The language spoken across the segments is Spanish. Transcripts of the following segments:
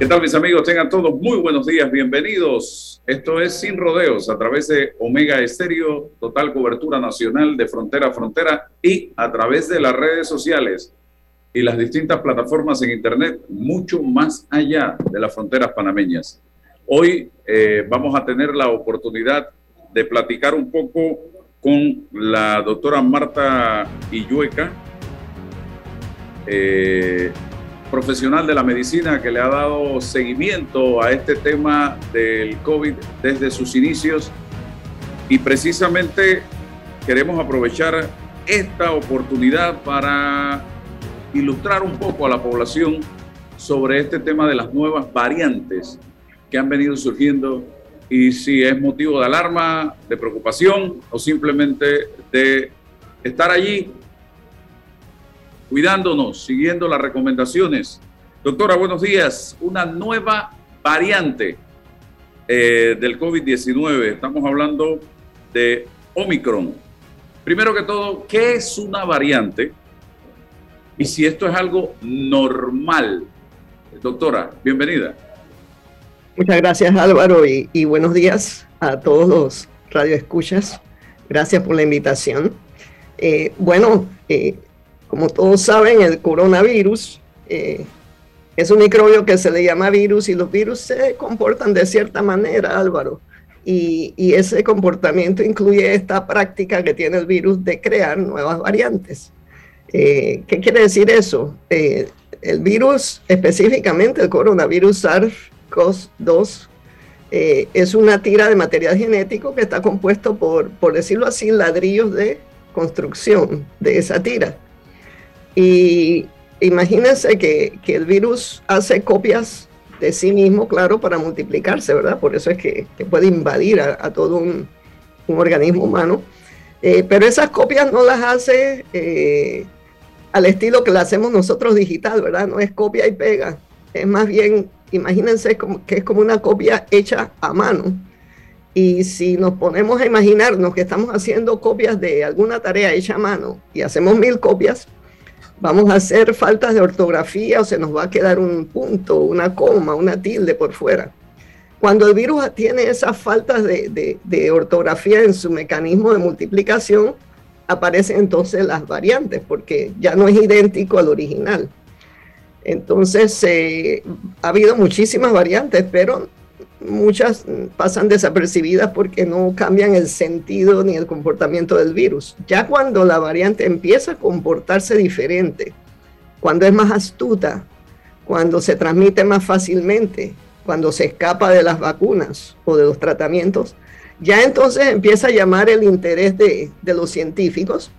¿Qué tal mis amigos? Tengan todos muy buenos días, bienvenidos. Esto es Sin Rodeos a través de Omega Estéreo, total cobertura nacional de frontera a frontera y a través de las redes sociales y las distintas plataformas en Internet, mucho más allá de las fronteras panameñas. Hoy eh, vamos a tener la oportunidad de platicar un poco con la doctora Marta Illueca. Eh, profesional de la medicina que le ha dado seguimiento a este tema del COVID desde sus inicios. Y precisamente queremos aprovechar esta oportunidad para ilustrar un poco a la población sobre este tema de las nuevas variantes que han venido surgiendo y si es motivo de alarma, de preocupación o simplemente de estar allí cuidándonos, siguiendo las recomendaciones. Doctora, buenos días. Una nueva variante eh, del COVID-19. Estamos hablando de Omicron. Primero que todo, ¿qué es una variante? Y si esto es algo normal. Doctora, bienvenida. Muchas gracias Álvaro y, buenos días a todos los radioescuchas. Gracias por la invitación. Eh, bueno, eh, como todos saben, el coronavirus eh, es un microbio que se le llama virus y los virus se comportan de cierta manera, Álvaro. Y, ese comportamiento incluye esta práctica que tiene el virus de crear nuevas variantes. Eh, ¿Qué quiere decir eso? Eh, el virus, específicamente el coronavirus SARS-CoV-2, es una tira de material genético que está compuesto por, por decirlo así, ladrillos de construcción de esa tira. Y imagínense que, el virus hace copias de sí mismo, claro, para multiplicarse, ¿verdad? Por eso es que, puede invadir a, todo un, organismo humano. Eh, pero esas copias no las hace eh, al estilo que las hacemos nosotros digital, ¿verdad? No es copia y pega. Es más bien, imagínense como, que es como una copia hecha a mano. Y si nos ponemos a imaginarnos que estamos haciendo copias de alguna tarea hecha a mano y hacemos mil copias, vamos a hacer faltas de ortografía o se nos va a quedar un punto, una coma, una tilde por fuera. Cuando el virus tiene esas faltas de, ortografía en su mecanismo de multiplicación, aparecen entonces las variantes, porque ya no es idéntico al original. Entonces, eh, ha habido muchísimas variantes, pero muchas pasan desapercibidas porque no cambian el sentido ni el comportamiento del virus. Ya cuando la variante empieza a comportarse diferente, cuando es más astuta, cuando se transmite más fácilmente, cuando se escapa de las vacunas o de los tratamientos, ya entonces empieza a llamar el interés de, los científicos.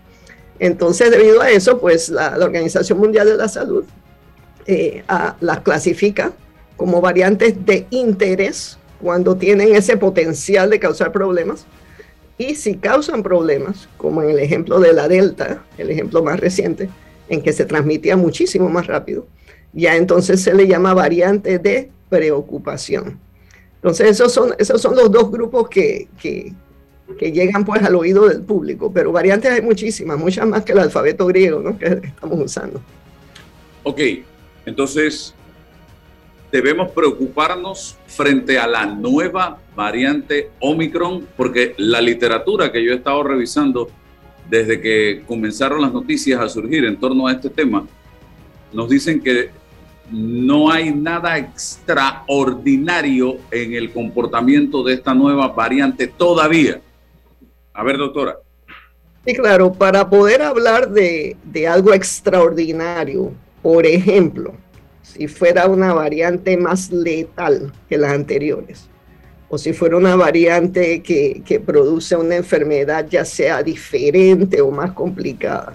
Entonces, debido a eso, pues la, Organización Mundial de la Salud eh, las clasifica como variantes de interés cuando tienen ese potencial de causar problemas. Y si causan problemas, como en el ejemplo de la Delta, el ejemplo más reciente, en que se transmitía muchísimo más rápido, ya entonces se le llama variante de preocupación. Entonces esos son, esos son los dos grupos que, que, que llegan pues al oído del público, pero variantes hay muchísimas, muchas más que el alfabeto griego ¿no? que estamos usando. Ok, entonces debemos preocuparnos frente a la nueva variante Omicron, porque la literatura que yo he estado revisando desde que comenzaron las noticias a surgir en torno a este tema, nos dicen que no hay nada extraordinario en el comportamiento de esta nueva variante todavía. A ver, doctora. Sí, claro, para poder hablar de, de algo extraordinario, por ejemplo, si fuera una variante más letal que las anteriores, o si fuera una variante que, que, produce una enfermedad ya sea diferente o más complicada.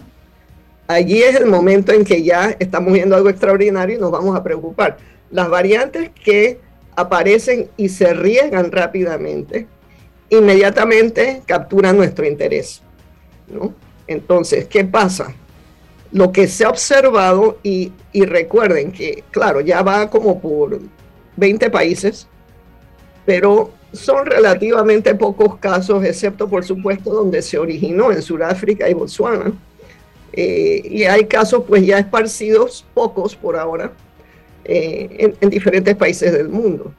Allí es el momento en que ya estamos viendo algo extraordinario y nos vamos a preocupar. Las variantes que aparecen y se riegan rápidamente, inmediatamente capturan nuestro interés. ¿no? Entonces, ¿qué pasa? Lo que se ha observado, y, recuerden que, claro, ya va como por 20 países, pero son relativamente pocos casos, excepto por supuesto donde se originó en Sudáfrica y Botswana. Eh, y hay casos pues ya esparcidos, pocos por ahora, eh, en, diferentes países del mundo.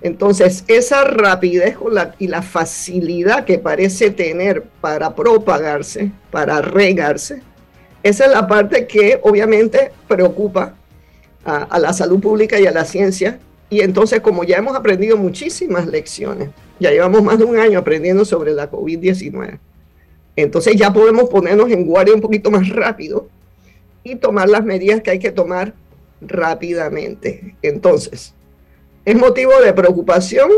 Entonces, esa rapidez y la facilidad que parece tener para propagarse, para regarse, esa es la parte que obviamente preocupa a, la salud pública y a la ciencia. Y entonces, como ya hemos aprendido muchísimas lecciones, ya llevamos más de un año aprendiendo sobre la COVID-19, entonces ya podemos ponernos en guardia un poquito más rápido y tomar las medidas que hay que tomar rápidamente. Entonces, es motivo de preocupación,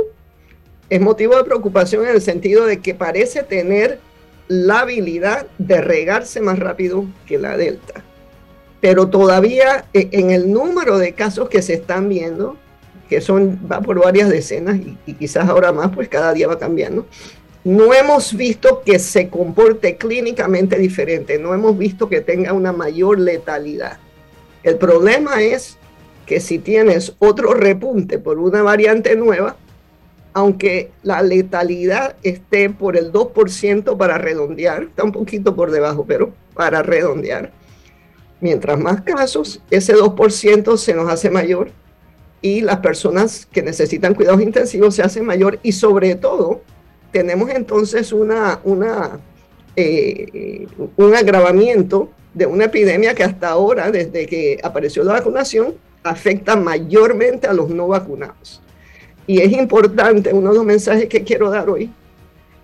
es motivo de preocupación en el sentido de que parece tener la habilidad de regarse más rápido que la delta. Pero todavía eh, en el número de casos que se están viendo, que son, va por varias decenas y, quizás ahora más, pues cada día va cambiando, no hemos visto que se comporte clínicamente diferente, no hemos visto que tenga una mayor letalidad. El problema es que si tienes otro repunte por una variante nueva, aunque la letalidad esté por el 2% para redondear, está un poquito por debajo, pero para redondear. Mientras más casos, ese 2% se nos hace mayor y las personas que necesitan cuidados intensivos se hacen mayor y sobre todo tenemos entonces una, eh, un agravamiento de una epidemia que hasta ahora, desde que apareció la vacunación, afecta mayormente a los no vacunados y es importante, uno de los mensajes que quiero dar hoy,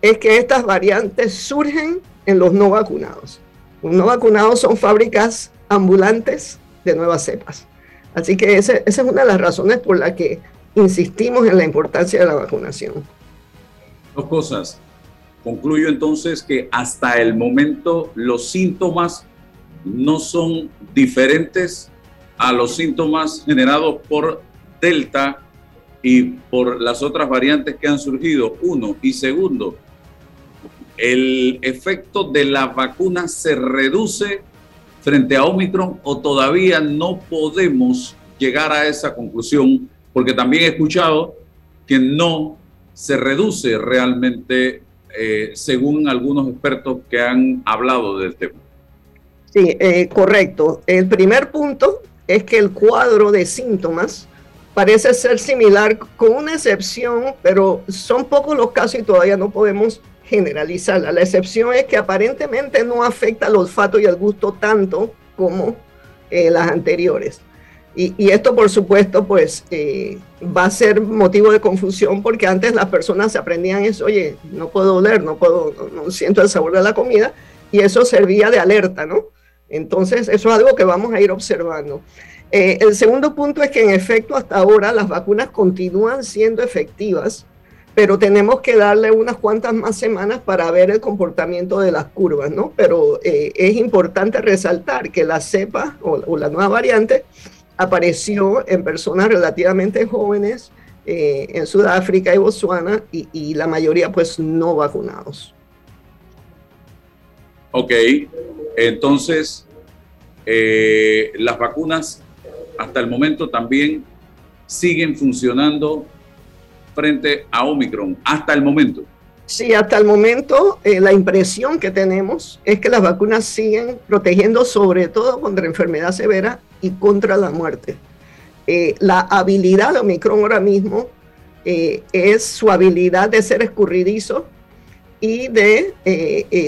es que estas variantes surgen en los no vacunados. Los no vacunados son fábricas ambulantes de nuevas cepas. Así que esa, esa es una de las razones por las que insistimos en la importancia de la vacunación. Dos cosas. Concluyo entonces que hasta el momento los síntomas no son diferentes a los síntomas generados por Delta y por las otras variantes que han surgido, uno. Y segundo, el efecto de la vacuna se reduce frente a Omicron o todavía no podemos llegar a esa conclusión, porque también he escuchado que no se reduce realmente eh, según algunos expertos que han hablado del tema. Sí, eh, correcto. El primer punto es que el cuadro de síntomas parece ser similar, con una excepción, pero son pocos los casos y todavía no podemos generalizarla. La excepción es que aparentemente no afecta al olfato y al gusto tanto como eh, las anteriores. Y, esto, por supuesto, pues eh, va a ser motivo de confusión porque antes las personas se aprendían eso, oye, no puedo oler, no puedo, no siento el sabor de la comida, y eso servía de alerta, ¿no? Entonces, eso es algo que vamos a ir observando. Eh, el segundo punto es que en efecto hasta ahora las vacunas continúan siendo efectivas, pero tenemos que darle unas cuantas más semanas para ver el comportamiento de las curvas, ¿no? Pero eh, es importante resaltar que la cepa o, la nueva variante apareció en personas relativamente jóvenes eh, en Sudáfrica y Botswana y, y, la mayoría pues no vacunados. Ok, entonces las vacunas hasta el momento también siguen funcionando frente a Omicron, hasta el momento. Sí, hasta el momento eh, la impresión que tenemos es que las vacunas siguen protegiendo sobre todo contra enfermedad severa y contra la muerte. Eh, la habilidad de Omicron ahora mismo eh, es su habilidad de ser escurridizo y de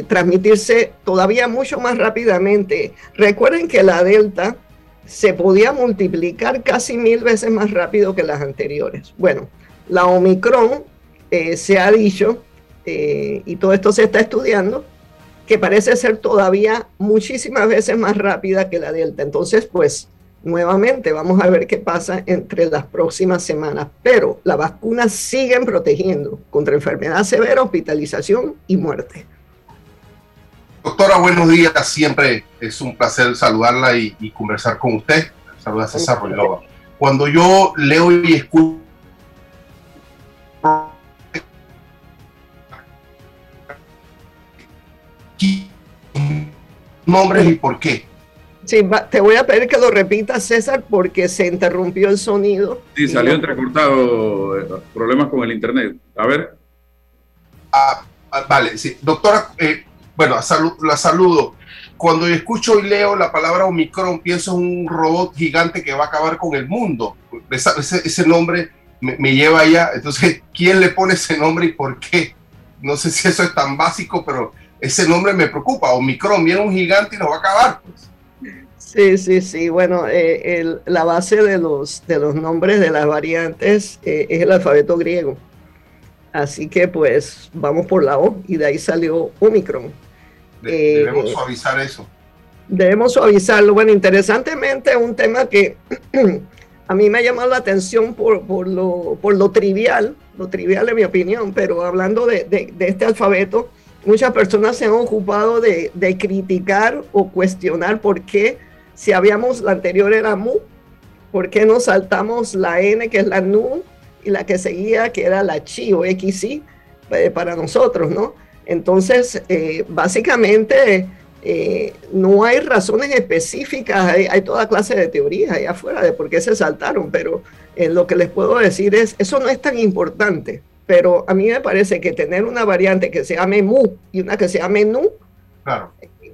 transmitirse todavía mucho más rápidamente. Recuerden que la Delta se podía multiplicar casi mil veces más rápido que las anteriores. Bueno, la Omicron eh, se ha dicho, eh, y todo esto se está estudiando, que parece ser todavía muchísimas veces más rápida que la Delta. Entonces, pues, nuevamente vamos a ver qué pasa entre las próximas semanas. Pero las vacunas siguen protegiendo contra enfermedad severa, hospitalización y muerte. Doctora, buenos días. Siempre es un placer saludarla y, conversar con usted. Saluda César Ruilova. Cuando yo leo y escucho nombres y por qué. Sí, te voy a pedir que lo repitas, César, porque se interrumpió el sonido. Sí, salió entrecortado, eh, problemas con el internet. A ver. Ah, ah vale, sí. Doctora, eh, bueno, la saludo. Cuando escucho y leo la palabra Omicron, pienso en un robot gigante que va a acabar con el mundo. ese, nombre me, me, lleva allá. Entonces, ¿quién le pone ese nombre y por qué? No sé si eso es tan básico, pero ese nombre me preocupa. Omicron viene un gigante y nos va a acabar. Pues. Sí, sí, sí. Bueno, eh, la base de los, de los nombres de las variantes eh, es el alfabeto griego. Así que pues vamos por la O y de ahí salió Omicron. Eh, debemos suavizar eso. Debemos suavizarlo. Bueno, interesantemente, un tema que a mí me ha llamado la atención por, por, lo, por lo trivial, lo trivial en mi opinión, pero hablando de, de, de este alfabeto, muchas personas se han ocupado de, criticar o cuestionar por qué, si habíamos, la anterior era mu, por qué no saltamos la N, que es la NU, y la que seguía, que era la chi o XI, eh, para nosotros, ¿no? Entonces, eh, básicamente, eh, no hay razones específicas, hay, toda clase de teorías ahí afuera de por qué se saltaron, pero lo que les puedo decir es, eso no es tan importante pero a mí me parece que tener una variante que se llame mu y una que se llame nu,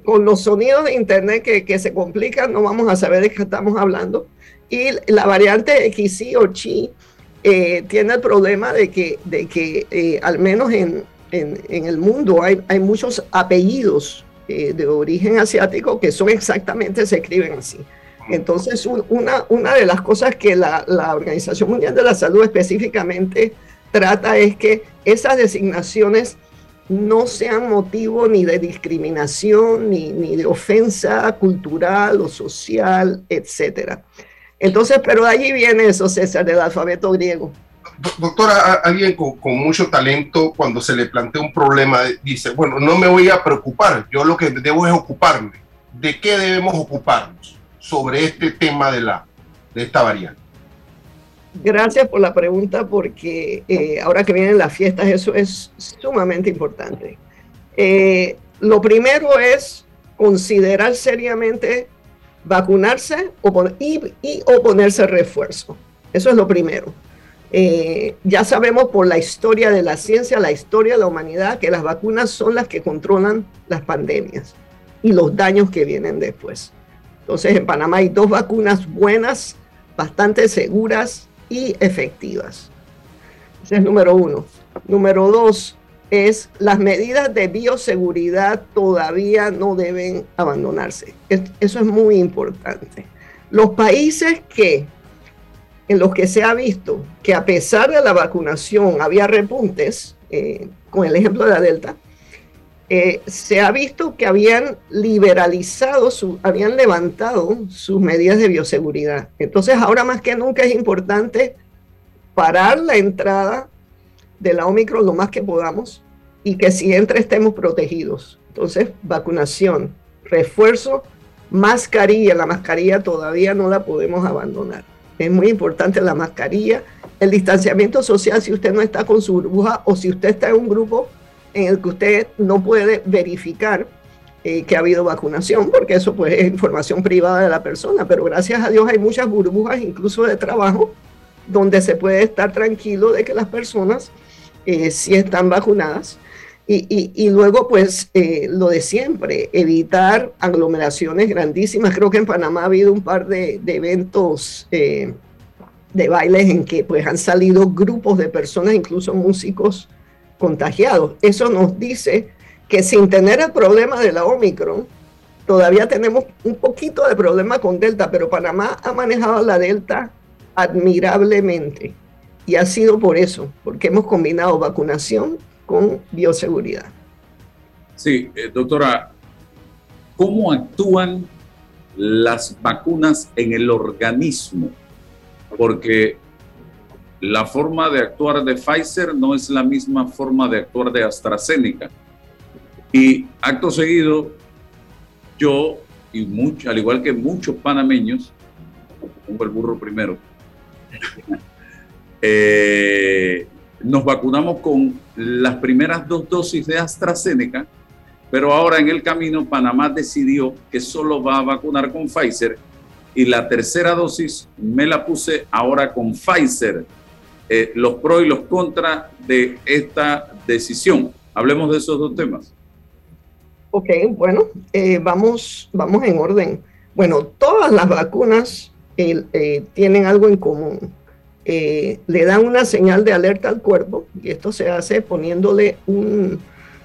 con los sonidos de internet que, se complican, no vamos a saber de qué estamos hablando. Y la variante XI o Chi eh, tiene el problema de que, de que eh, al menos en, el mundo hay, hay muchos apellidos eh, de origen asiático que son exactamente, se escriben así. Entonces, una, una de las cosas que la, la Organización Mundial de la Salud específicamente trata es que esas designaciones no sean motivo ni de discriminación, ni, ni de ofensa cultural o social, etcétera. Entonces, pero de allí viene eso, César, del alfabeto griego. Doctora, alguien con, mucho talento, cuando se le plantea un problema, dice, bueno, no me voy a preocupar, yo lo que debo es ocuparme. ¿De qué debemos ocuparnos sobre este tema de, la, de esta variante? Gracias por la pregunta porque eh, ahora que vienen las fiestas eso es sumamente importante. Eh, lo primero es considerar seriamente vacunarse y, y o ponerse refuerzo. Eso es lo primero. Eh, ya sabemos por la historia de la ciencia, la historia de la humanidad, que las vacunas son las que controlan las pandemias y los daños que vienen después. Entonces, en Panamá hay dos vacunas buenas, bastante seguras, y efectivas. Ese es número uno. Número dos es las medidas de bioseguridad todavía no deben abandonarse. Eso es muy importante. Los países que en los que se ha visto que a pesar de la vacunación había repuntes, eh, con el ejemplo de la Delta, eh, se ha visto que habían liberalizado, habían levantado sus medidas de bioseguridad. Entonces ahora más que nunca es importante parar la entrada de la Omicron lo más que podamos y que si entra estemos protegidos. Entonces, vacunación, refuerzo, mascarilla. La mascarilla todavía no la podemos abandonar. Es muy importante la mascarilla, el distanciamiento social si usted no está con su burbuja o si usted está en un grupo en el que usted no puede verificar eh, que ha habido vacunación, porque eso pues es información privada de la persona, pero gracias a Dios hay muchas burbujas, incluso de trabajo, donde se puede estar tranquilo de que las personas eh, sí están vacunadas. Y, luego, pues, eh, lo de siempre, evitar aglomeraciones grandísimas. Creo que en Panamá ha habido un par de, eventos de bailes en que pues han salido grupos de personas, incluso músicos, contagiados. Eso nos dice que sin tener el problema de la Omicron, todavía tenemos un poquito de problema con Delta, pero Panamá ha manejado la Delta admirablemente. Y ha sido por eso, porque hemos combinado vacunación con bioseguridad. Sí, eh, doctora, ¿cómo actúan las vacunas en el organismo? Porque la forma de actuar de Pfizer no es la misma forma de actuar de AstraZeneca. Y acto seguido, yo, y mucho, al igual que muchos panameños, pongo el burro primero, eh, nos vacunamos con las primeras dos dosis de AstraZeneca, pero ahora en el camino Panamá decidió que solo va a vacunar con Pfizer y la tercera dosis me la puse ahora con Pfizer. Eh, los pros y los contras de esta decisión. Hablemos de esos dos temas. Ok, bueno, eh, vamos, vamos en orden. Bueno, todas las vacunas eh, tienen algo en común. Le dan una señal de alerta al cuerpo y esto se hace poniéndole un,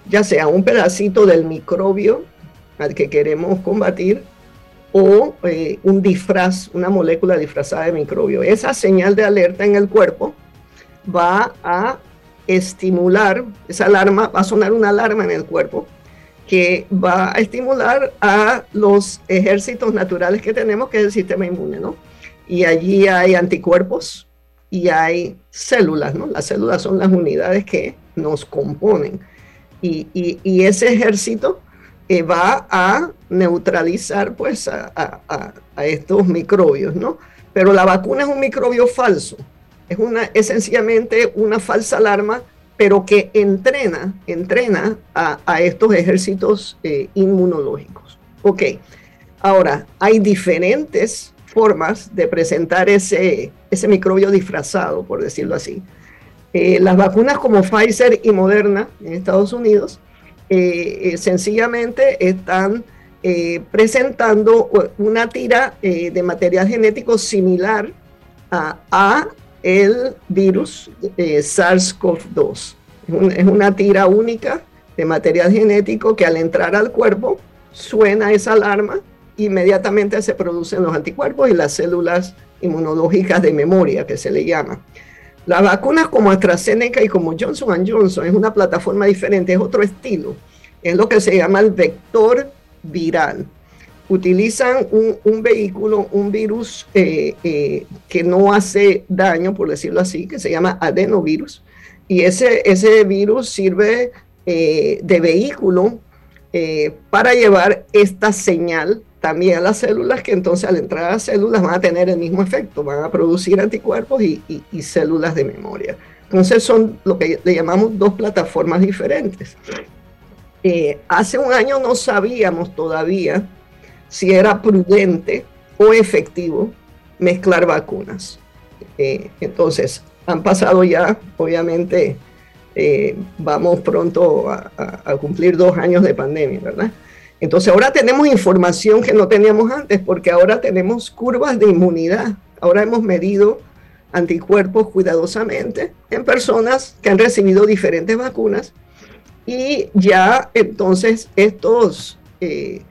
ya sea un pedacito del microbio al que queremos combatir o un disfraz, una molécula disfrazada de microbio. Esa señal de alerta en el cuerpo va a estimular, esa alarma, va a sonar una alarma en el cuerpo que va a estimular a los ejércitos naturales que tenemos, que es el sistema inmune, ¿no? Y allí hay anticuerpos y hay células, ¿no? Las células son las unidades que nos componen. Y, y, ese ejército eh, va a neutralizar, pues, a, a, estos microbios, ¿no? Pero la vacuna es un microbio falso es, una, sencillamente una falsa alarma, pero que entrena, entrena a, estos ejércitos eh, inmunológicos. Ok, ahora hay diferentes formas de presentar ese, ese microbio disfrazado, por decirlo así. Eh, las vacunas como Pfizer y Moderna en Estados Unidos eh, sencillamente están presentando una tira de material genético similar a, el virus eh, SARS-CoV-2. Es, una tira única de material genético que al entrar al cuerpo suena esa alarma, inmediatamente se producen los anticuerpos y las células inmunológicas de memoria, que se le llama. Las vacunas como AstraZeneca y como Johnson Johnson es una plataforma diferente, es otro estilo. Es lo que se llama el vector viral utilizan un, vehículo, un virus eh, eh, que no hace daño, por decirlo así, que se llama adenovirus. Y ese, ese virus sirve eh, de vehículo para llevar esta señal también a las células, que entonces al entrar a las células van a tener el mismo efecto, van a producir anticuerpos y, y células de memoria. Entonces son lo que le llamamos dos plataformas diferentes. hace un año no sabíamos todavía si era prudente o efectivo mezclar vacunas. Eh, entonces, han pasado ya, obviamente, eh, vamos pronto a, cumplir dos años de pandemia, ¿verdad? Entonces, ahora tenemos información que no teníamos antes, porque ahora tenemos curvas de inmunidad. Ahora hemos medido anticuerpos cuidadosamente en personas que han recibido diferentes vacunas y ya entonces estos eh,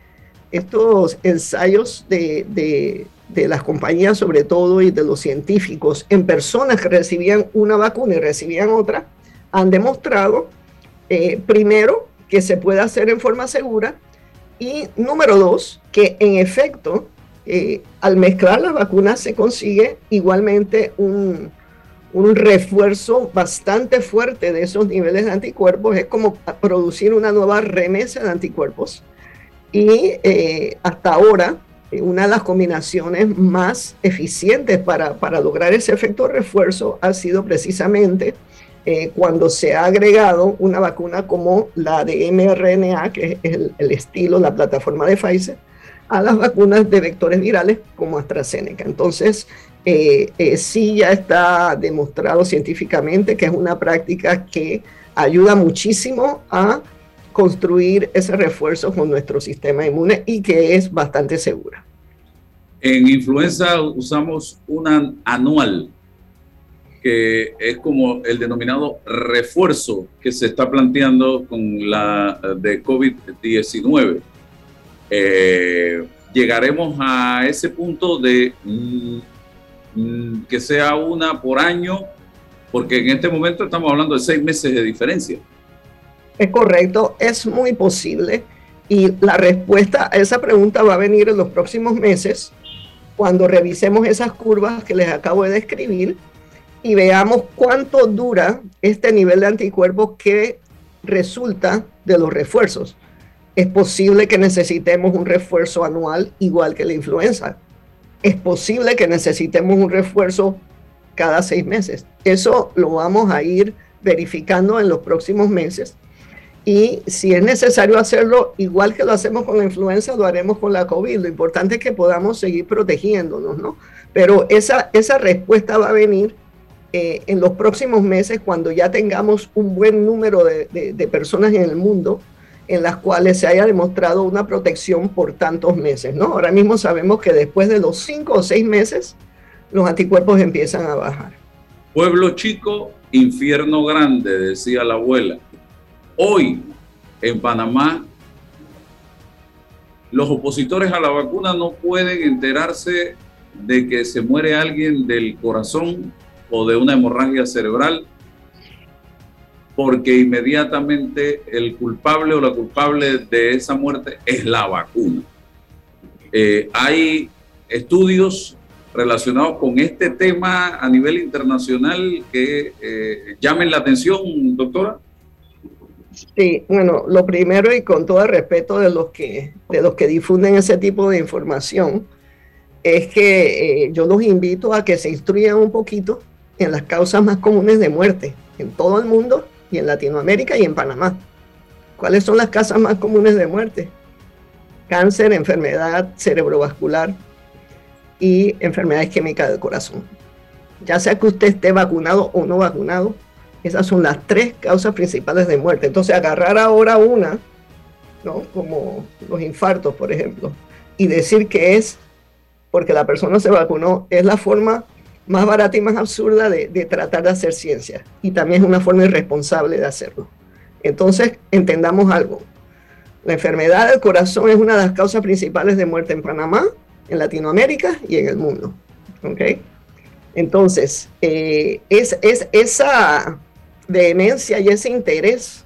estos ensayos de, las compañías sobre todo y de los científicos en personas que recibían una vacuna y recibían otra, han demostrado, eh, primero, que se puede hacer en forma segura y número dos, que en efecto, eh, al mezclar las vacunas se consigue igualmente un, un refuerzo bastante fuerte de esos niveles de anticuerpos. Es como producir una nueva remesa de anticuerpos y eh, hasta ahora, una de las combinaciones más eficientes para, lograr ese efecto refuerzo ha sido precisamente eh, cuando se ha agregado una vacuna como la de mRNA, que es el, estilo, la plataforma de Pfizer, a las vacunas de vectores virales como AstraZeneca. Entonces, sí ya está demostrado científicamente que es una práctica que ayuda muchísimo a construir ese refuerzo con nuestro sistema inmune y que es bastante segura. En influenza usamos una anual, que es como el denominado refuerzo que se está planteando con la de COVID-19. eh, llegaremos a ese punto de mm, mm, que sea una por año, porque en este momento estamos hablando de seis meses de diferencia. Es correcto, es muy posible. Y la respuesta a esa pregunta va a venir en los próximos meses, cuando revisemos esas curvas que les acabo de describir y veamos cuánto dura este nivel de anticuerpos que resulta de los refuerzos es posible que necesitemos un refuerzo anual igual que la influenza. Es posible que necesitemos un refuerzo cada seis meses. Eso lo vamos a ir verificando en los próximos meses. Y si es necesario hacerlo, igual que lo hacemos con la influenza, lo haremos con la COVID. Lo importante es que podamos seguir protegiéndonos, ¿no? Pero esa, esa respuesta va a venir eh, en los próximos meses cuando ya tengamos un buen número de, de personas en el mundo en las cuales se haya demostrado una protección por tantos meses, ¿no? Ahora mismo sabemos que después de los cinco o seis meses, los anticuerpos empiezan a bajar. Pueblo chico, infierno grande, decía la abuela. Hoy, en Panamá, los opositores a la vacuna no pueden enterarse de que se muere alguien del corazón o de una hemorragia cerebral porque inmediatamente el culpable o la culpable de esa muerte es la vacuna. Eh, hay estudios relacionados con este tema a nivel internacional que eh, llamen la atención, doctora. Sí, bueno, lo primero y con todo respeto de los que, de los que difunden ese tipo de información, es que eh, yo los invito a que se instruyan un poquito en las causas más comunes de muerte en todo el mundo y en Latinoamérica y en Panamá. ¿Cuáles son las causas más comunes de muerte? Cáncer, enfermedad cerebrovascular y enfermedad isquémica del corazón. Ya sea que usted esté vacunado o no vacunado, esas son las tres causas principales de muerte. Entonces, agarrar ahora una, ¿no? como los infartos, por ejemplo, y decir que es porque la persona se vacunó, es la forma más barata y más absurda de, tratar de hacer ciencia. Y también es una forma irresponsable de hacerlo. Entonces, entendamos algo. La enfermedad del corazón es una de las causas principales de muerte en Panamá, en Latinoamérica y en el mundo. ¿Ok? Entonces, eh, es, es, esa vehemencia y ese interés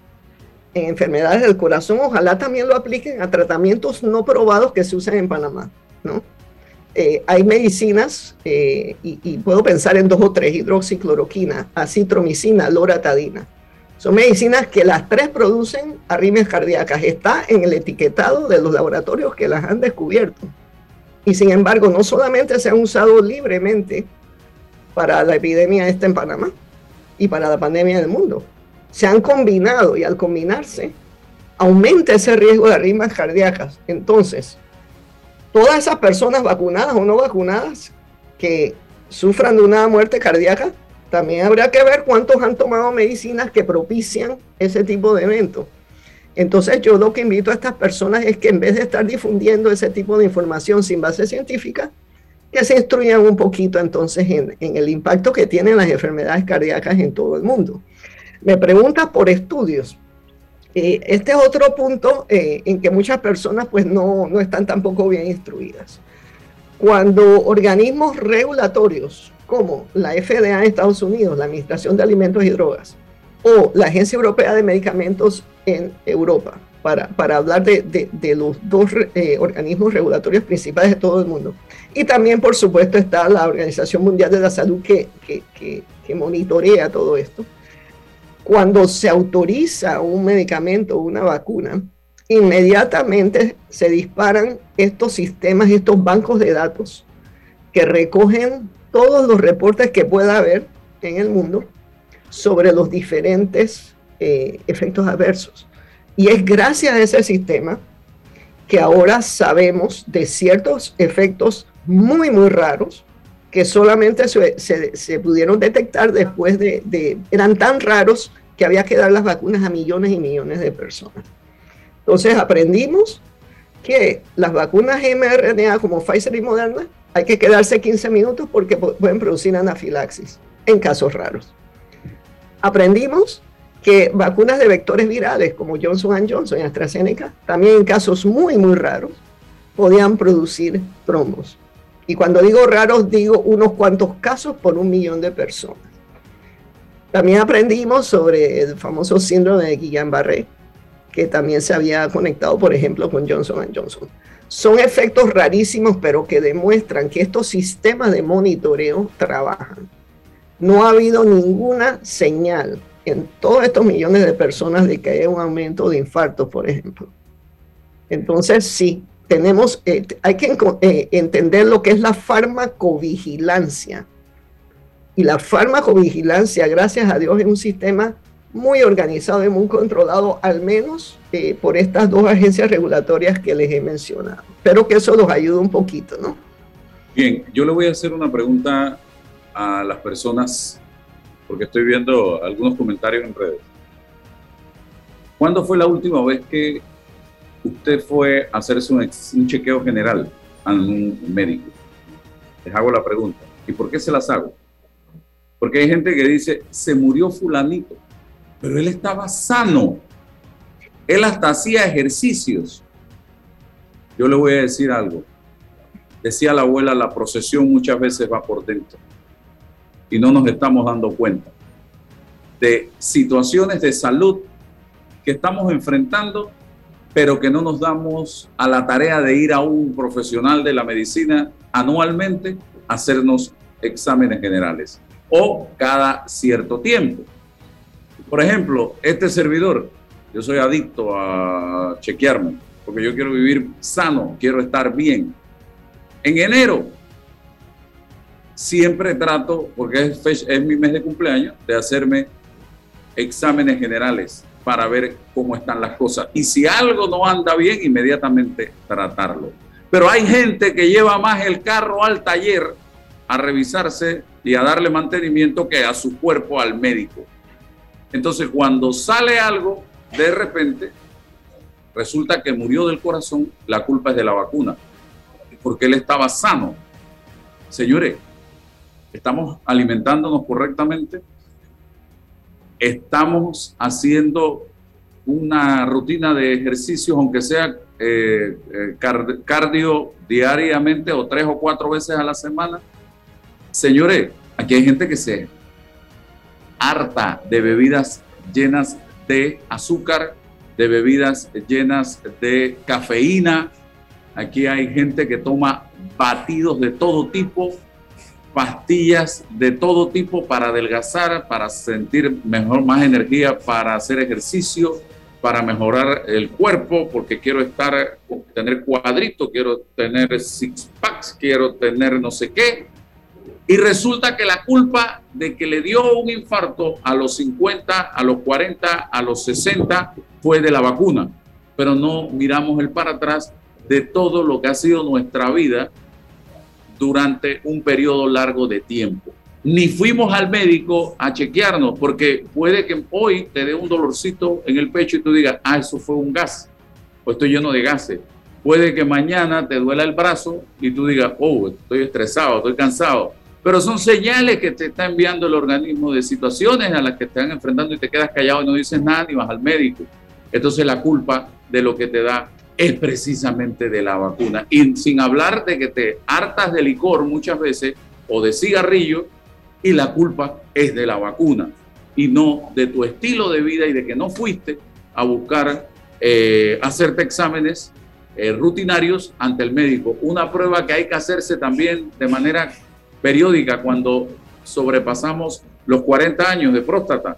en enfermedades del corazón, ojalá también lo apliquen a tratamientos no probados que se usan en Panamá, ¿no? Eh, hay medicinas, eh, y, puedo pensar en dos o tres, hidroxicloroquina, acitromicina, loratadina. Son medicinas que las tres producen arritmias cardíacas. Está en el etiquetado de los laboratorios que las han descubierto. Y sin embargo, no solamente se han usado libremente para la epidemia esta en Panamá y para la pandemia del mundo. Se han combinado y al combinarse aumenta ese riesgo de arritmias cardíacas. Entonces, todas esas personas vacunadas o no vacunadas que sufran de una muerte cardíaca, también habría que ver cuántos han tomado medicinas que propician ese tipo de eventos. Entonces yo lo que invito a estas personas es que en vez de estar difundiendo ese tipo de información sin base científica, que se instruyan un poquito entonces en, en el impacto que tienen las enfermedades cardíacas en todo el mundo. Me preguntas por estudios. Eh, este es otro punto eh, en que muchas personas pues no, no están tampoco bien instruidas. Cuando organismos regulatorios como la FDA en Estados Unidos, la Administración de Alimentos y Drogas, o la Agencia Europea de Medicamentos en Europa, para, para hablar de, de, los dos eh, organismos regulatorios principales de todo el mundo. Y también, por supuesto, está la Organización Mundial de la Salud que, que, que, que monitorea todo esto cuando se autoriza un medicamento o una vacuna, inmediatamente se disparan estos sistemas, estos bancos de datos que recogen todos los reportes que pueda haber en el mundo sobre los diferentes eh, efectos adversos. Y es gracias a ese sistema que ahora sabemos de ciertos efectos muy, muy raros que solamente se, pudieron detectar después de, eran tan raros que había que dar las vacunas a millones y millones de personas. Entonces aprendimos que las vacunas mRNA como Pfizer y Moderna hay que quedarse 15 minutos porque pueden producir anafilaxis en casos raros. Aprendimos que vacunas de vectores virales como Johnson Johnson y AstraZeneca, también en casos muy, muy raros, podían producir trombos. Y cuando digo raros, digo unos cuantos casos por un millón de personas. También aprendimos sobre el famoso síndrome de Guillain-Barré, que también se había conectado, por ejemplo, con Johnson Johnson. Son efectos rarísimos, pero que demuestran que estos sistemas de monitoreo trabajan. No ha habido ninguna señal en todos estos millones de personas de que haya un aumento de infartos, por ejemplo. Entonces, sí, tenemos, eh, hay que eh, entender lo que es la farmacovigilancia. Y la farmacovigilancia, gracias a Dios, es un sistema muy organizado y muy controlado, al menos eh, por estas dos agencias regulatorias que les he mencionado. Espero que eso los ayude un poquito, ¿no? Bien, yo le voy a hacer una pregunta a las personas, porque estoy viendo algunos comentarios en redes. ¿Cuándo fue la última vez que usted fue a hacerse un, chequeo general a un médico? Les hago la pregunta. ¿Y por qué se las hago? Porque hay gente que dice, se murió fulanito, pero él estaba sano. Él hasta hacía ejercicios. Yo le voy a decir algo. Decía la abuela, la procesión muchas veces va por dentro y no nos estamos dando cuenta de situaciones de salud que estamos enfrentando, pero que no nos damos a la tarea de ir a un profesional de la medicina anualmente a hacernos exámenes generales o cada cierto tiempo. Por ejemplo, este servidor, yo soy adicto a chequearme porque yo quiero vivir sano, quiero estar bien. En enero siempre trato, porque es, es mi mes de cumpleaños, de hacerme exámenes generales para ver cómo están las cosas. Y si algo no anda bien, inmediatamente tratarlo. Pero hay gente que lleva más el carro al taller a revisarse y a darle mantenimiento que a su cuerpo, al médico. Entonces, cuando sale algo, de repente, resulta que murió del corazón, la culpa es de la vacuna, porque él estaba sano. Señores, estamos alimentándonos correctamente, estamos haciendo una rutina de ejercicios, aunque sea eh, eh, cardio diariamente o tres o cuatro veces a la semana, Señores, aquí hay gente que se harta de bebidas llenas de azúcar, de bebidas llenas de cafeína. Aquí hay gente que toma batidos de todo tipo, pastillas de todo tipo para adelgazar, para sentir mejor, más energía, para hacer ejercicio, para mejorar el cuerpo, porque quiero estar, tener cuadrito, quiero tener six packs, quiero tener no sé qué. Y resulta que la culpa de que le dio un infarto a los 50, a los 40, a los 60 fue de la vacuna. Pero no miramos el para atrás de todo lo que ha sido nuestra vida durante un periodo largo de tiempo. Ni fuimos al médico a chequearnos, porque puede que hoy te dé un dolorcito en el pecho y tú digas, ah, eso fue un gas, o estoy lleno de gases. Puede que mañana te duela el brazo y tú digas, oh, estoy estresado, estoy cansado pero son señales que te está enviando el organismo de situaciones a las que te están enfrentando y te quedas callado y no dices nada ni vas al médico. Entonces la culpa de lo que te da es precisamente de la vacuna. Y sin hablar de que te hartas de licor muchas veces o de cigarrillo y la culpa es de la vacuna y no de tu estilo de vida y de que no fuiste a buscar eh, hacerte exámenes eh, rutinarios ante el médico. Una prueba que hay que hacerse también de manera periódica cuando sobrepasamos los 40 años de próstata,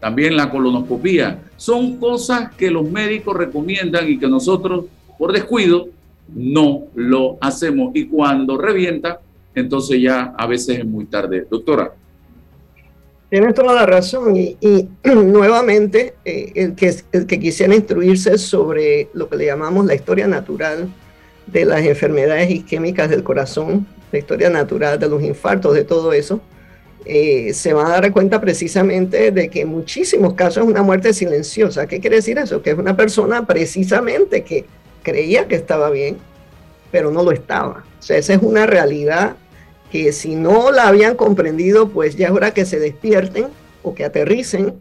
también la colonoscopía. Son cosas que los médicos recomiendan y que nosotros, por descuido, no lo hacemos. Y cuando revienta, entonces ya a veces es muy tarde. Doctora. Tienes toda la razón y, nuevamente eh, el, que, el que quisiera instruirse sobre lo que le llamamos la historia natural de las enfermedades isquémicas del corazón, la historia natural de los infartos, de todo eso, eh, se va a dar cuenta precisamente de que en muchísimos casos es una muerte silenciosa. ¿Qué quiere decir eso? Que es una persona precisamente que creía que estaba bien, pero no lo estaba. O sea, esa es una realidad que si no la habían comprendido, pues ya es hora que se despierten o que aterricen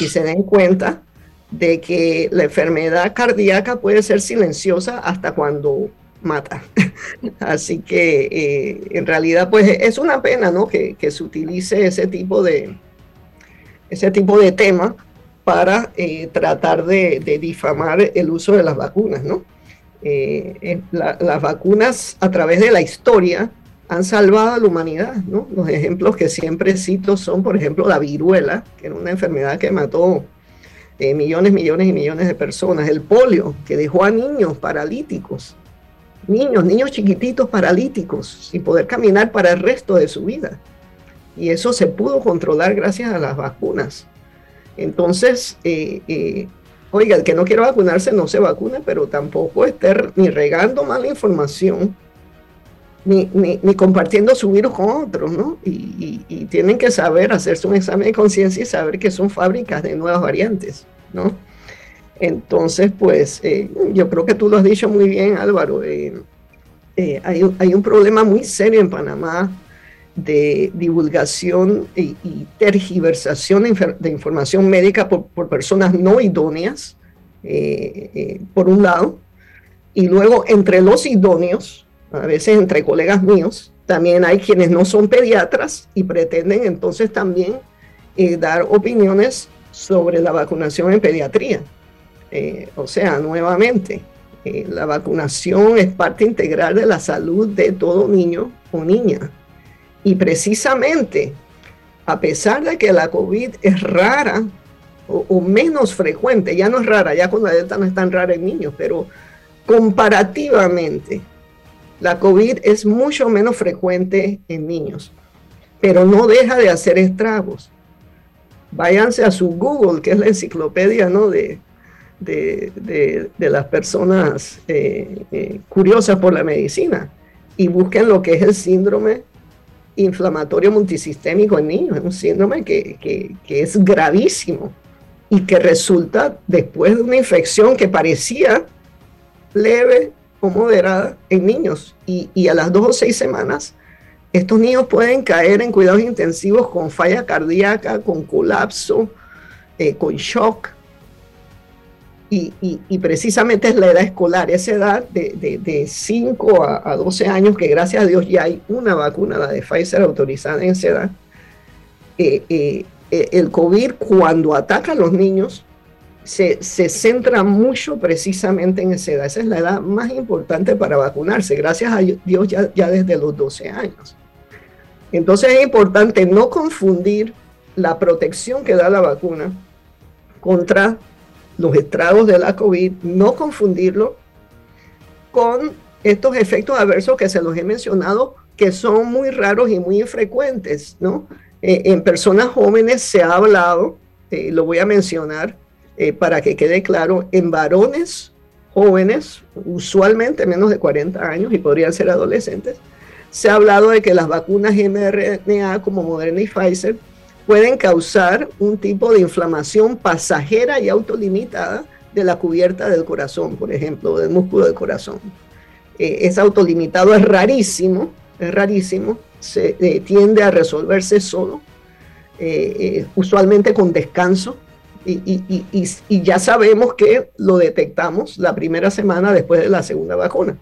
y se den cuenta de que la enfermedad cardíaca puede ser silenciosa hasta cuando mata. Así que eh, en realidad pues es una pena ¿no? que, se utilice ese tipo de, ese tipo de tema para eh, tratar de, difamar el uso de las vacunas. ¿no? Eh, las vacunas a través de la historia han salvado a la humanidad. ¿no? Los ejemplos que siempre cito son, por ejemplo, la viruela, que era una enfermedad que mató millones, millones y millones de personas. El polio, que dejó a niños paralíticos niños, niños chiquititos paralíticos, sin poder caminar para el resto de su vida. Y eso se pudo controlar gracias a las vacunas. Entonces, eh, eh, oiga, el que no quiera vacunarse no se vacuna, pero tampoco estar ni regando mala información, ni, ni, compartiendo su virus con otros, ¿no? Y, y, tienen que saber hacerse un examen de conciencia y saber que son fábricas de nuevas variantes, ¿no? Entonces, pues eh, yo creo que tú lo has dicho muy bien, Álvaro. Eh, eh, hay, un problema muy serio en Panamá de divulgación y, tergiversación de, información médica por, personas no idóneas, por un lado, y luego entre los idóneos, a veces entre colegas míos, también hay quienes no son pediatras y pretenden entonces también dar opiniones sobre la vacunación en pediatría. Eh, o sea, nuevamente, eh, la vacunación es parte integral de la salud de todo niño o niña. Y precisamente, a pesar de que la COVID es rara o, menos frecuente, ya no es rara, ya con la delta no es tan rara en niños, pero comparativamente, la COVID es mucho menos frecuente en niños, pero no deja de hacer estragos. Váyanse a su Google, que es la enciclopedia ¿no? de, de, las personas eh, eh, curiosas por la medicina y busquen lo que es el síndrome inflamatorio multisistémico en niños. Es un síndrome que, es gravísimo y que resulta después de una infección que parecía leve o moderada en niños. Y, a las dos o seis semanas, estos niños pueden caer en cuidados intensivos con falla cardíaca, con colapso, eh, con shock. Y, precisamente es la edad escolar, esa edad de, 5 a, 12 años, que gracias a Dios ya hay una vacuna, la de Pfizer, autorizada en esa edad. Eh, eh, eh, el COVID, cuando ataca a los niños, se, centra mucho precisamente en esa edad. Esa es la edad más importante para vacunarse, gracias a Dios ya, ya desde los 12 años. Entonces es importante no confundir la protección que da la vacuna contra los estragos de la COVID, no confundirlo con estos efectos adversos que se los he mencionado, que son muy raros y muy infrecuentes, ¿no? Eh, en personas jóvenes se ha hablado, eh, lo voy a mencionar eh, para que quede claro, en varones jóvenes, usualmente menos de 40 años y podrían ser adolescentes, se ha hablado de que las vacunas mRNA como Moderna y Pfizer pueden causar un tipo de inflamación pasajera y autolimitada de la cubierta del corazón, por ejemplo, del músculo del corazón. Eh, es autolimitado, es rarísimo, es rarísimo, se eh, tiende a resolverse solo, eh, usualmente con descanso, y, y, ya sabemos que lo detectamos la primera semana después de la segunda vacuna.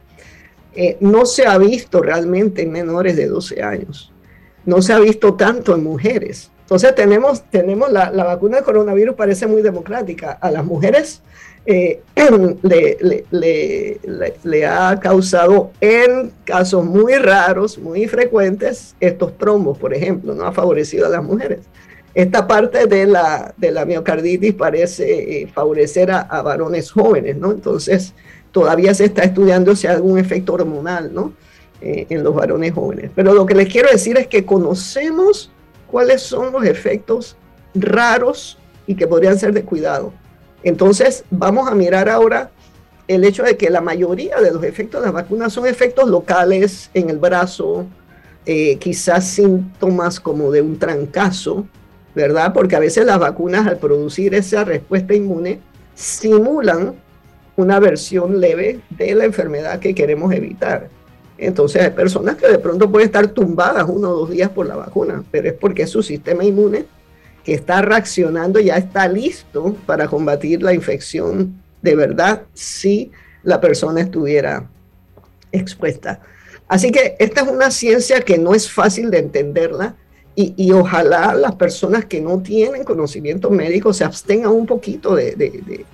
no se ha visto realmente en menores de 12 años, no se ha visto tanto en mujeres. Entonces tenemos, tenemos la, vacuna de coronavirus parece muy democrática. A las mujeres eh, le, ha causado en casos muy raros, muy frecuentes, estos trombos, por ejemplo, no ha favorecido a las mujeres. Esta parte de la, de la miocarditis parece eh, favorecer a, varones jóvenes, ¿no? Entonces, todavía se está estudiando si hay algún efecto hormonal, ¿no? Eh, en los varones jóvenes. Pero lo que les quiero decir es que conocemos cuáles son los efectos raros y que podrían ser de cuidado. Entonces, vamos a mirar ahora el hecho de que la mayoría de los efectos de las vacunas son efectos locales en el brazo, eh, quizás síntomas como de un trancazo, ¿verdad? Porque a veces las vacunas al producir esa respuesta inmune simulan una versión leve de la enfermedad que queremos evitar. Entonces hay personas que de pronto pueden estar tumbadas uno o dos días por la vacuna, pero es porque su sistema inmune que está reaccionando ya está listo para combatir la infección de verdad si la persona estuviera expuesta. Así que esta es una ciencia que no es fácil de entenderla y, ojalá las personas que no tienen conocimiento médico se abstengan un poquito de, de,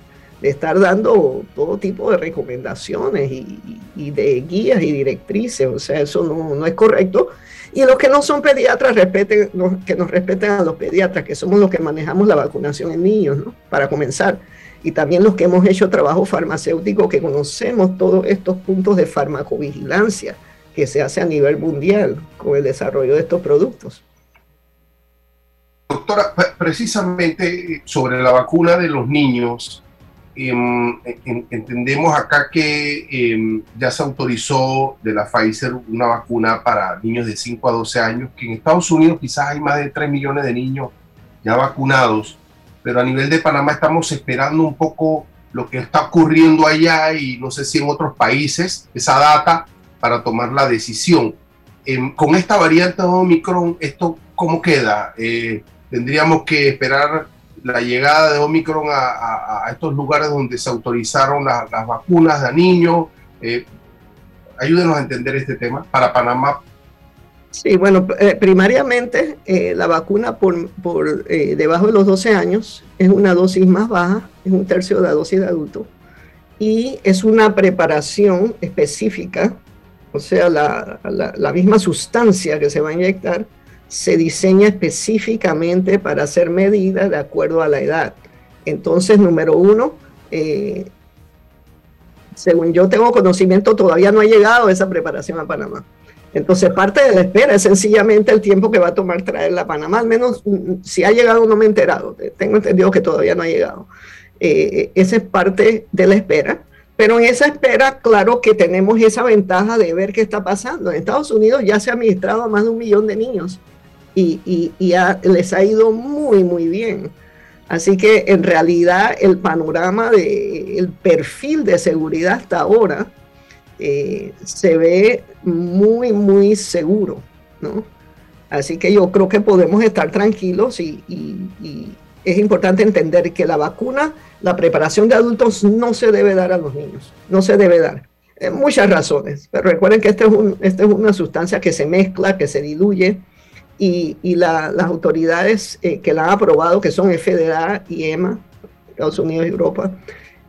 estar dando todo tipo de recomendaciones y, de guías y directrices. O sea, eso no, no, es correcto. Y los que no son pediatras, respeten, que nos respeten a los pediatras, que somos los que manejamos la vacunación en niños, ¿no? Para comenzar. Y también los que hemos hecho trabajo farmacéutico, que conocemos todos estos puntos de farmacovigilancia que se hace a nivel mundial con el desarrollo de estos productos. Doctora, precisamente sobre la vacuna de los niños, entendemos acá que em, ya se autorizó de la Pfizer una vacuna para niños de 5 a 12 años, que en Estados Unidos quizás hay más de 3 millones de niños ya vacunados, pero a nivel de Panamá estamos esperando un poco lo que está ocurriendo allá y no sé si en otros países, esa data para tomar la decisión. Em, con esta variante de Omicron, ¿esto cómo queda? Eh, tendríamos que esperar la llegada de Omicron a, estos lugares donde se autorizaron las vacunas de niños. Eh, ayúdenos a entender este tema para Panamá. Sí, bueno, eh, primariamente eh, la vacuna por, por debajo de los 12 años es una dosis más baja, es un tercio de la dosis de adulto, y es una preparación específica, o sea, la, la misma sustancia que se va a inyectar se diseña específicamente para ser medida de acuerdo a la edad. Entonces, número uno, eh, según yo tengo conocimiento, todavía no ha llegado esa preparación a Panamá. Entonces, parte de la espera es sencillamente el tiempo que va a tomar traerla a Panamá. Al menos mm, si ha llegado, no me he enterado. Tengo entendido que todavía no ha llegado. Eh, esa es parte de la espera. Pero en esa espera, claro que tenemos esa ventaja de ver qué está pasando. En Estados Unidos ya se ha administrado a más de un millón de niños y, les ha ido muy, muy bien. Así que en realidad el panorama del perfil de seguridad hasta ahora eh, se ve muy, muy seguro, ¿no? Así que yo creo que podemos estar tranquilos y, es importante entender que la vacuna, la preparación de adultos no se debe dar a los niños, no se debe dar. En muchas razones, pero recuerden que esta es, es una sustancia que se mezcla, que se diluye, y, las autoridades eh, que la han aprobado, que son FDA y EMA, Estados Unidos y Europa,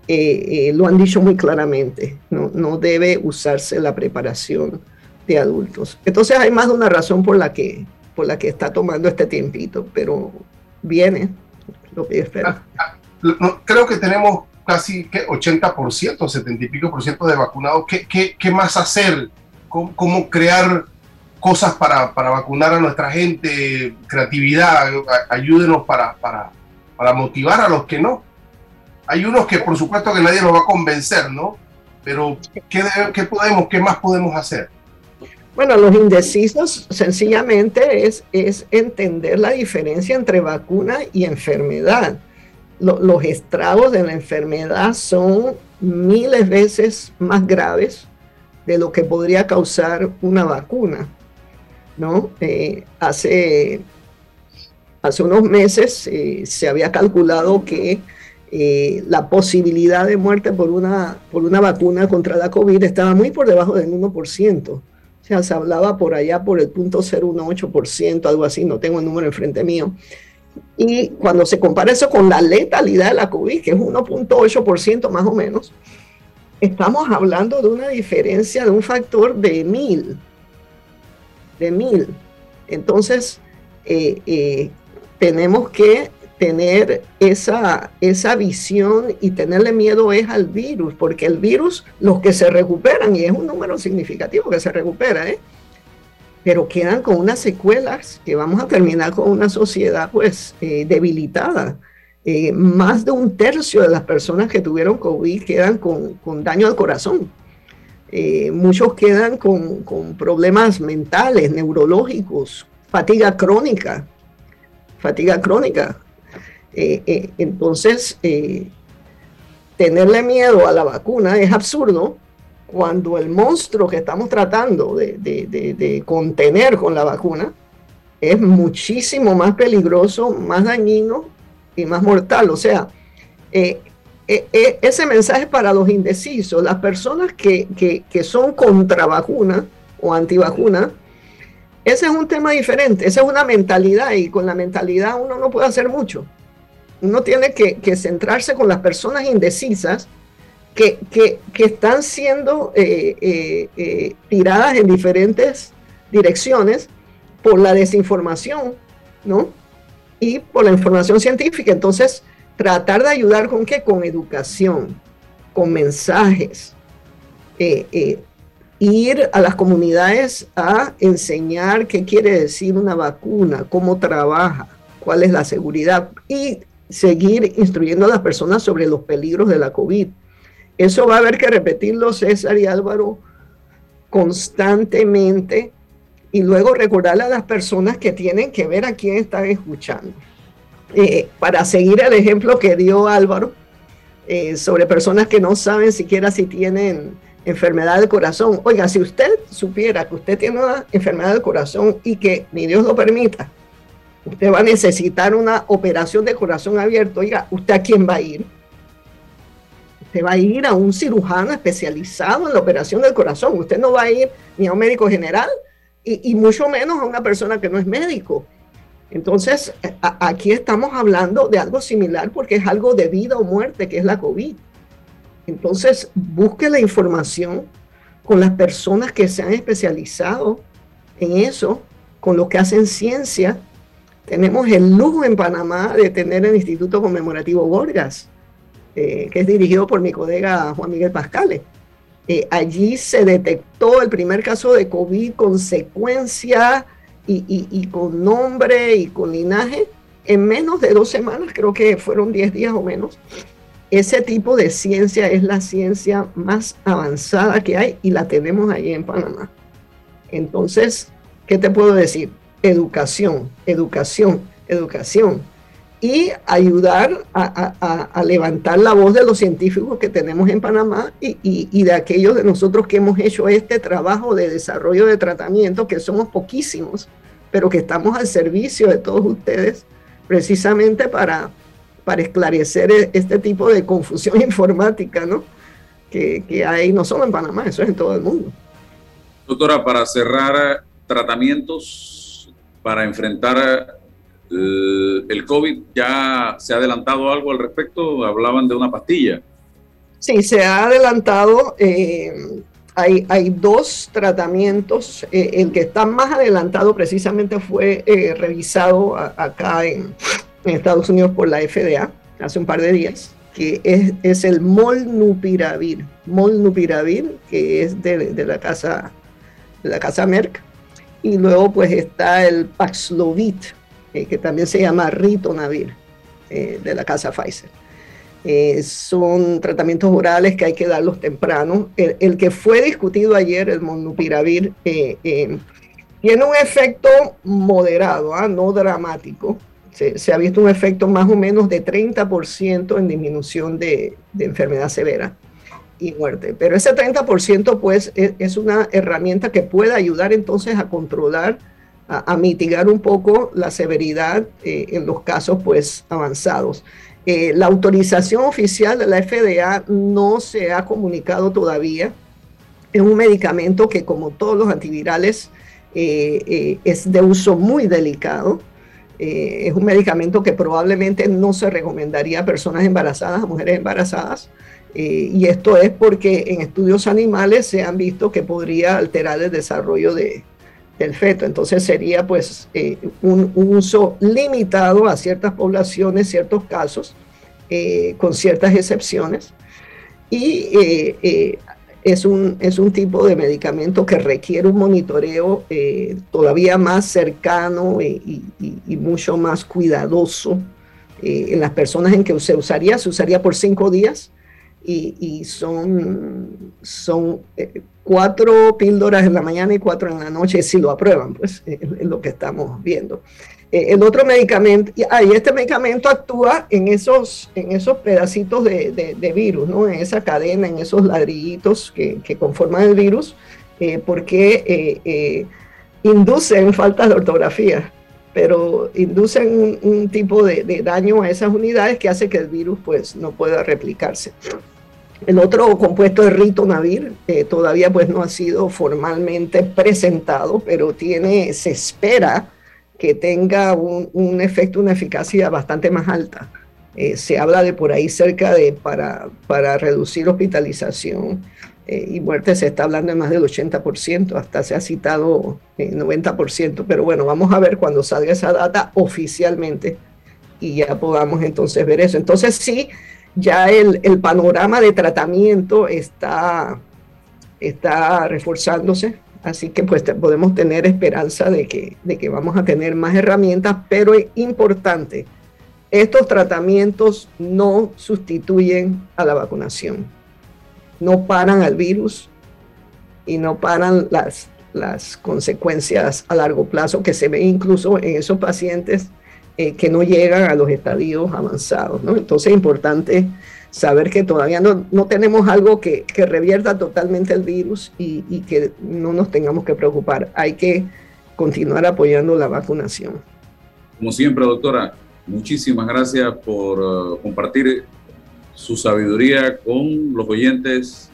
eh, eh, lo han dicho muy claramente, no, no, debe usarse la preparación de adultos. Entonces hay más de una razón por la que, por la que está tomando este tiempito, pero viene lo que espera. Ah, ah, creo que tenemos casi 80%, 70 y pico por ciento de vacunados. ¿Qué, qué, qué más hacer? ¿Cómo, ¿Cómo, crear cosas para, para, vacunar a nuestra gente, creatividad, ayúdenos para, para, para, motivar a los que no. Hay unos que por supuesto que nadie nos va a convencer, ¿no? Pero ¿qué, qué podemos, qué más podemos hacer? Bueno, los indecisos sencillamente es, es entender la diferencia entre vacuna y enfermedad. los estragos de la enfermedad son miles veces más graves de lo que podría causar una vacuna. ¿No? Eh, hace, hace unos meses eh, se había calculado que eh, la posibilidad de muerte por una, por una vacuna contra la COVID estaba muy por debajo del 1%. O sea, se hablaba por allá por el punto 018%, algo así, no tengo el número enfrente mío. Y cuando se compara eso con la letalidad de la COVID, que es 1.8% más o menos, estamos hablando de una diferencia de un factor de mil de mil. Entonces, eh, eh, tenemos que tener esa, esa visión y tenerle miedo es al virus, porque el virus, los que se recuperan, y es un número significativo que se recupera, ¿eh? pero quedan con unas secuelas que vamos a terminar con una sociedad pues debilitada. más de un tercio de las personas que tuvieron COVID quedan con, con daño al corazón. Eh, muchos quedan con, problemas mentales, neurológicos, fatiga crónica, fatiga crónica. Eh, eh, entonces, tenerle miedo a la vacuna es absurdo cuando el monstruo que estamos tratando de, contener con la vacuna es muchísimo más peligroso, más dañino y más mortal. O sea, ese mensaje para los indecisos, las personas que, que, son contra vacuna o antivacuna, ese es un tema diferente, esa es una mentalidad y con la mentalidad uno no puede hacer mucho. Uno tiene que, que centrarse con las personas indecisas que, están siendo tiradas en diferentes direcciones por la desinformación, ¿no? Y por la información científica. Entonces, tratar de ayudar con qué? Con educación, con mensajes. Eh, eh, ir a las comunidades a enseñar qué quiere decir una vacuna, cómo trabaja, cuál es la seguridad y seguir instruyendo a las personas sobre los peligros de la COVID. Eso va a haber que repetirlo, César y Álvaro, constantemente y luego recordarle a las personas que tienen que ver a quién están escuchando. Eh, para seguir el ejemplo que dio Álvaro eh, sobre personas que no saben siquiera si tienen enfermedad del corazón. Oiga, si usted supiera que usted tiene una enfermedad del corazón y que ni Dios lo permita, usted va a necesitar una operación de corazón abierto, oiga, ¿usted a quién va a ir? Usted va a ir a un cirujano especializado en la operación del corazón. Usted no va a ir ni a un médico general y, mucho menos a una persona que no es médico. Entonces, aquí estamos hablando de algo similar porque es algo de vida o muerte, que es la COVID. Entonces, busque la información con las personas que se han especializado en eso, con los que hacen ciencia. Tenemos el lujo en Panamá de tener el Instituto Conmemorativo Borgas, eh, que es dirigido por mi colega Juan Miguel Pascale. Eh, allí se detectó el primer caso de COVID con secuencia y, con nombre y con linaje en menos de dos semanas, creo que fueron diez días o menos. Ese tipo de ciencia es la ciencia más avanzada que hay y la tenemos ahí en Panamá. Entonces, ¿qué te puedo decir? Educación, educación, educación y ayudar a, levantar la voz de los científicos que tenemos en Panamá y, de aquellos de nosotros que hemos hecho este trabajo de desarrollo de tratamiento, que somos poquísimos, pero que estamos al servicio de todos ustedes precisamente para, para esclarecer e, este tipo de confusión informática ¿no? que, que hay no solo en Panamá, eso es en todo el mundo. Doctora, para cerrar tratamientos para enfrentar el COVID ya se ha adelantado algo al respecto, hablaban de una pastilla. Sí, se ha adelantado. Eh, hay, hay, dos tratamientos. Eh, el que está más adelantado precisamente fue eh, revisado acá en, Estados Unidos por la FDA hace un par de días, que es, es el molnupiravir. Molnupiravir, que es de, de, la casa de la casa Merck. Y luego pues está el Paxlovid, eh, que también se llama Ritonavir, eh, de la casa Pfizer. Eh, son tratamientos orales que hay que darlos temprano. El, que fue discutido ayer, el monupiravir, tiene un efecto moderado, ¿ah? no dramático. Se, ha visto un efecto más o menos de 30% en disminución de, enfermedad severa y muerte. Pero ese 30% pues es, es, una herramienta que puede ayudar entonces a controlar a, mitigar un poco la severidad eh, en los casos pues avanzados. Eh, la autorización oficial de la FDA no se ha comunicado todavía. Es un medicamento que como todos los antivirales eh, es de uso muy delicado. es un medicamento que probablemente no se recomendaría a personas embarazadas, a mujeres embarazadas. y esto es porque en estudios animales se han visto que podría alterar el desarrollo de, del feto. Entonces sería pues eh, un, uso limitado a ciertas poblaciones, ciertos casos, eh, con ciertas excepciones. Y eh, es, un, es un tipo de medicamento que requiere un monitoreo todavía más cercano y, mucho más cuidadoso en las personas en que se usaría. Se usaría por cinco días y, son, son eh, cuatro píldoras en la mañana y cuatro en la noche si lo aprueban, pues es, lo que estamos viendo. Eh, el otro medicamento, y este medicamento actúa en esos, en esos pedacitos de, de, virus, ¿no? en esa cadena, en esos ladrillitos que, que conforman el virus, eh, porque inducen faltas de ortografía pero inducen un, tipo de, daño a esas unidades que hace que el virus pues no pueda replicarse. El otro compuesto es ritonavir, que todavía pues no ha sido formalmente presentado, pero tiene, se espera que tenga un, efecto, una eficacia bastante más alta. Eh, se habla de por ahí cerca de, para, para reducir hospitalización eh, y muerte, se está hablando de más del 80%, hasta se ha citado eh, 90%, pero bueno, vamos a ver cuando salga esa data oficialmente y ya podamos entonces ver eso. Entonces sí, ya el, el panorama de tratamiento está, está reforzándose, así que pues podemos tener esperanza de que, de que vamos a tener más herramientas, pero es importante, estos tratamientos no sustituyen a la vacunación, no paran al virus y no paran las, las consecuencias a largo plazo que se ven incluso en esos pacientes eh, que no llegan a los estadios avanzados. ¿no? Entonces es importante saber que todavía no, no tenemos algo que, que, revierta totalmente el virus y, y, que no nos tengamos que preocupar. Hay que continuar apoyando la vacunación. Como siempre, doctora, muchísimas gracias por uh, compartir su sabiduría con los oyentes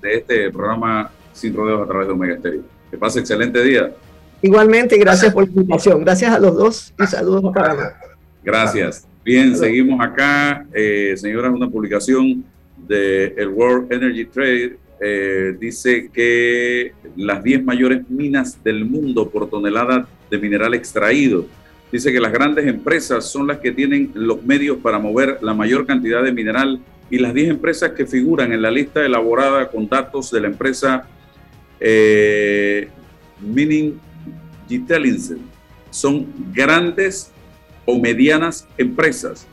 de este programa Sin Rodeos a través de Omega Estéreo. Que pase excelente día. Igualmente, gracias por la invitación. Gracias a los dos y saludos para Gracias. Bien, seguimos acá. Eh, señora, una publicación del el World Energy Trade. Eh, dice que las 10 mayores minas del mundo por tonelada de mineral extraído. Dice que las grandes empresas son las que tienen los medios para mover la mayor cantidad de mineral y las 10 empresas que figuran en la lista elaborada con datos de la empresa eh, Mining son grandes o medianas empresas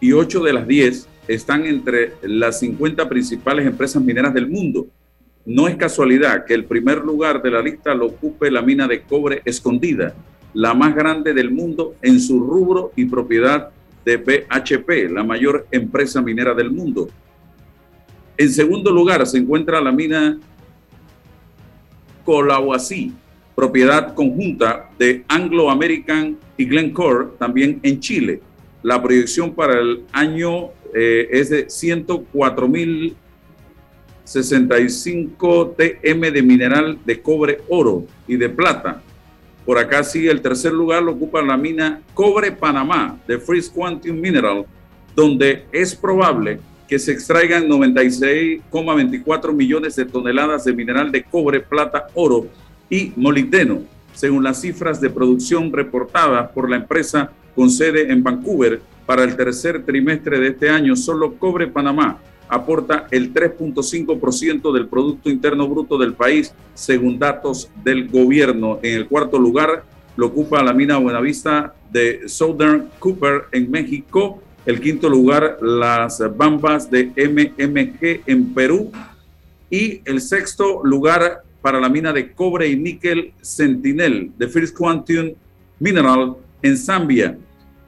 y 8 de las 10 están entre las 50 principales empresas mineras del mundo. No es casualidad que el primer lugar de la lista lo ocupe la mina de cobre escondida, la más grande del mundo en su rubro y propiedad de BHP, la mayor empresa minera del mundo. En segundo lugar se encuentra la mina Colahuasí, propiedad conjunta de Anglo American y Glencore, también en Chile. La proyección para el año eh, es de 104.065 TM de mineral de cobre, oro y de plata. Por acá sigue el tercer lugar, lo ocupa la mina Cobre Panamá de Freeze Quantum Mineral, donde es probable que se extraigan 96,24 millones de toneladas de mineral de cobre, plata, oro y molibdeno, según las cifras de producción reportadas por la empresa con sede en Vancouver para el tercer trimestre de este año, solo Cobre Panamá aporta el 3.5% del Producto Interno Bruto del país, según datos del gobierno. En el cuarto lugar lo ocupa la mina Buenavista de Southern Cooper en México. El quinto lugar, las Bambas de MMG en Perú. Y el sexto lugar, para la mina de cobre y níquel Sentinel de First Quantum Mineral en Zambia.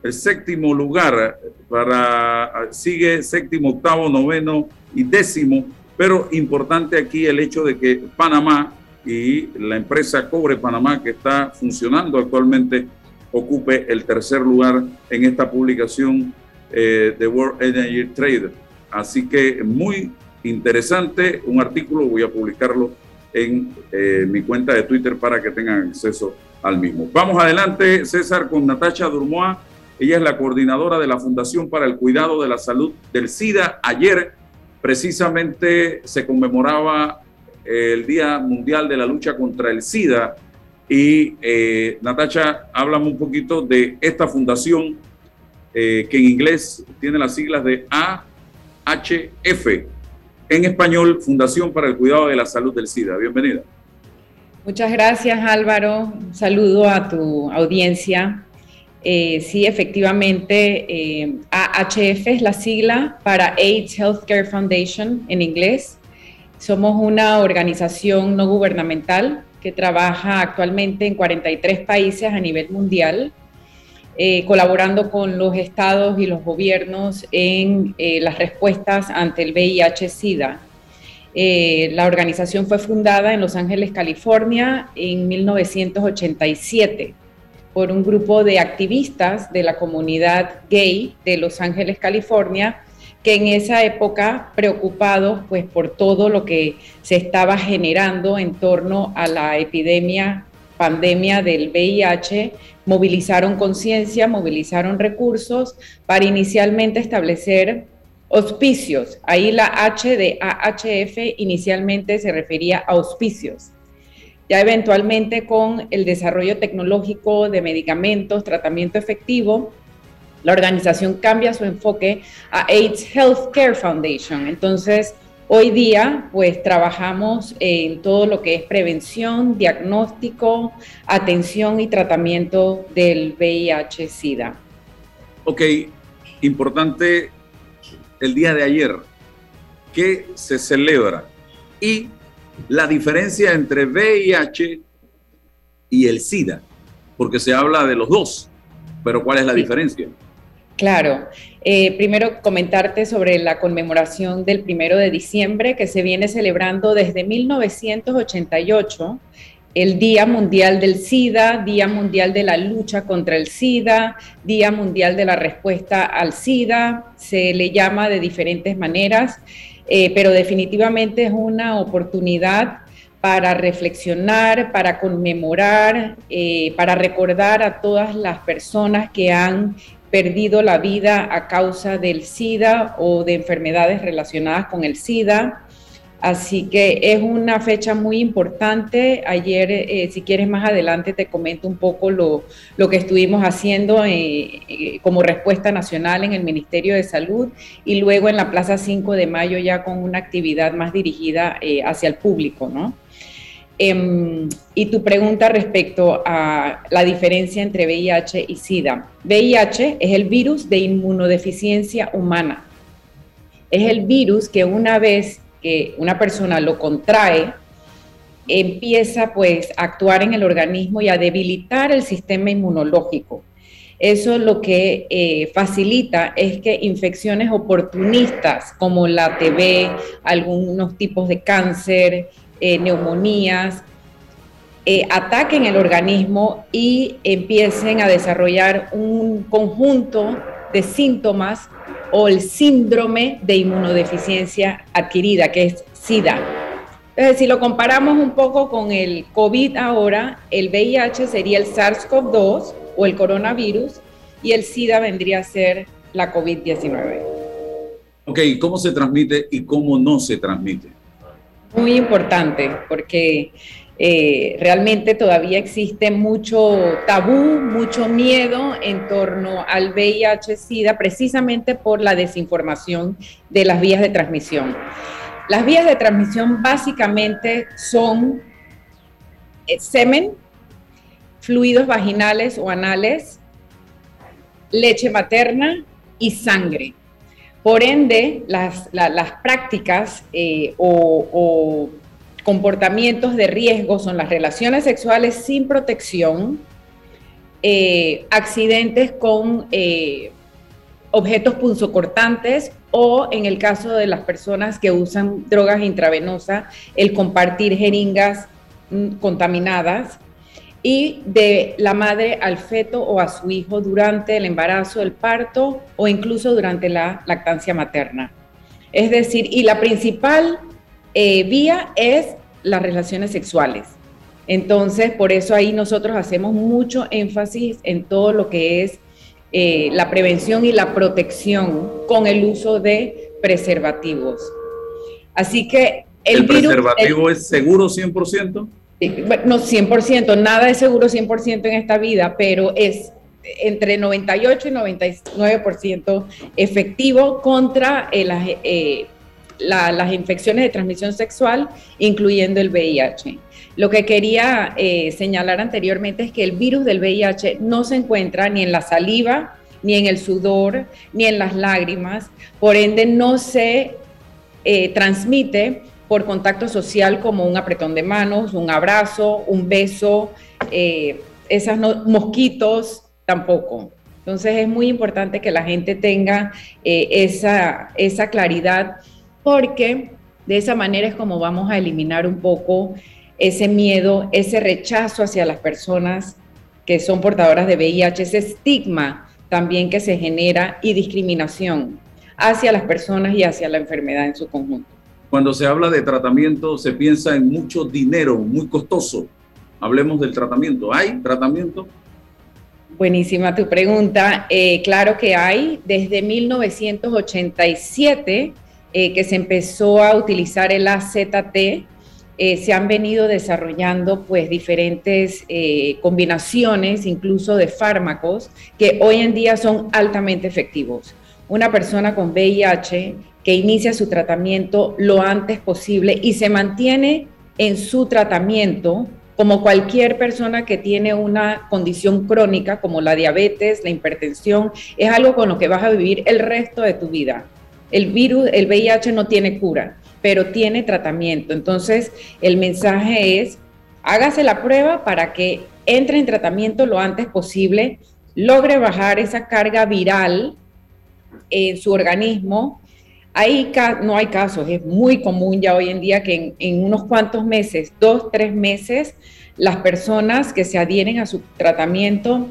El séptimo lugar para sigue séptimo, octavo, noveno y décimo, pero importante aquí el hecho de que Panamá y la empresa Cobre Panamá que está funcionando actualmente ocupe el tercer lugar en esta publicación eh, de World Energy Trade. Así que muy interesante, un artículo, voy a publicarlo en eh, mi cuenta de Twitter para que tengan acceso al mismo. Vamos adelante, César, con Natacha Durmoa. Ella es la coordinadora de la Fundación para el Cuidado de la Salud del SIDA. Ayer precisamente se conmemoraba eh, el Día Mundial de la Lucha contra el SIDA. Y eh, Natacha, háblame un poquito de esta fundación que en inglés tiene las siglas de AHF, en español, Fundación para el Cuidado de la Salud del SIDA. Bienvenida. Muchas gracias Álvaro, un saludo a tu audiencia. Eh, sí, efectivamente, eh, AHF es la sigla para AIDS Healthcare Foundation en inglés. Somos una organización no gubernamental que trabaja actualmente en 43 países a nivel mundial eh, colaborando con los estados y los gobiernos en eh, las respuestas ante el VIH-Sida. La organización fue fundada en Los Ángeles, California, en 1987. Por un grupo de activistas de la comunidad gay de Los Ángeles, California, que en esa época, preocupados pues por todo lo que se estaba generando en torno a la epidemia, pandemia del VIH, movilizaron conciencia, movilizaron recursos para inicialmente establecer Hospicios, ahí la H de AHF inicialmente se refería a auspicios. Ya eventualmente con el desarrollo tecnológico de medicamentos, tratamiento efectivo, la organización cambia su enfoque a AIDS Healthcare Foundation. Entonces, hoy día, pues trabajamos en todo lo que es prevención, diagnóstico, atención y tratamiento del VIH-Sida. Ok, importante el día de ayer, que se celebra y la diferencia entre VIH y el SIDA, porque se habla de los dos, pero ¿cuál es la diferencia? Claro, eh, primero comentarte sobre la conmemoración del primero de diciembre que se viene celebrando desde 1988 el Día Mundial del SIDA, Día Mundial de la Lucha contra el SIDA, Día Mundial de la Respuesta al SIDA, se le llama de diferentes maneras, eh, pero definitivamente es una oportunidad para reflexionar, para conmemorar, eh, para recordar a todas las personas que han perdido la vida a causa del SIDA o de enfermedades relacionadas con el SIDA. Así que es una fecha muy importante. Ayer, eh, si quieres más adelante, te comento un poco lo, que estuvimos haciendo eh, eh, como respuesta nacional en el Ministerio de Salud y luego en la Plaza 5 de Mayo ya con una actividad más dirigida hacia el público, ¿no? Em, y tu pregunta respecto a la diferencia entre VIH y SIDA. VIH es el virus de inmunodeficiencia humana. Es el virus que una vez que una persona lo contrae, empieza pues a actuar en el organismo y a debilitar el sistema inmunológico. Eso lo que eh, facilita es que infecciones oportunistas como la TB, algunos tipos de cáncer, eh, neumonías, eh, ataquen el organismo y empiecen a desarrollar un conjunto de síntomas o el síndrome de inmunodeficiencia adquirida, que es SIDA. Entonces, si lo comparamos un poco con el COVID ahora, el VIH sería el SARS-CoV-2 o el coronavirus y el SIDA vendría a ser la COVID-19. Ok, ¿cómo se transmite y cómo no se transmite? Muy importante, porque eh, realmente todavía existe mucho tabú, mucho miedo en torno al VIH-Sida, precisamente por la desinformación de las vías de transmisión. Las vías de transmisión básicamente son eh, semen, fluidos vaginales o anales, leche materna y sangre. Por ende, las, prácticas eh, o comportamientos de riesgo son las relaciones sexuales sin protección, eh, accidentes con eh, objetos punzocortantes o en el caso de las personas que usan drogas intravenosas, el compartir jeringas mm, contaminadas y de la madre al feto o a su hijo durante el embarazo, el parto o incluso durante la lactancia materna. Es decir, y la principal eh, vía es las relaciones sexuales. Entonces, por eso ahí nosotros hacemos mucho énfasis en todo lo que es eh, la prevención y la protección con el uso de preservativos. Así que el, preservativo es seguro 100%? No, 100%, nada es seguro 100% en esta vida, pero es entre 98 y 99% efectivo contra el, eh, las infecciones de transmisión sexual, incluyendo el VIH. Lo que quería eh, señalar anteriormente es que el virus del VIH no se encuentra ni en la saliva, ni en el sudor, ni en las lágrimas, por ende no se eh, transmite por contacto social como un apretón de manos, un abrazo, un beso, eh, esos mosquitos tampoco. Entonces es muy importante que la gente tenga esa, esa claridad porque de esa manera es como vamos a eliminar un poco ese miedo, ese rechazo hacia las personas que son portadoras de VIH, ese estigma también que se genera y discriminación hacia las personas y hacia la enfermedad en su conjunto. Cuando se habla de tratamiento, se piensa en mucho dinero, muy costoso. Hablemos del tratamiento. ¿Hay tratamiento? Buenísima tu pregunta. Eh, claro que hay. Desde 1987 eh, que se empezó a utilizar el AZT, eh, se han venido desarrollando pues diferentes combinaciones, incluso de fármacos, que hoy en día son altamente efectivos. Una persona con VIH que inicia su tratamiento lo antes posible y se mantiene en su tratamiento como cualquier persona que tiene una condición crónica como la diabetes, la hipertensión, es algo con lo que vas a vivir el resto de tu vida. El virus, el VIH no tiene cura, pero tiene tratamiento. Entonces, el mensaje es, hágase la prueba para que entre en tratamiento lo antes posible, logre bajar esa carga viral en su organismo hay, no hay casos, es muy común ya hoy en día que en, unos cuantos meses, dos, tres meses, las personas que se adhieren a su tratamiento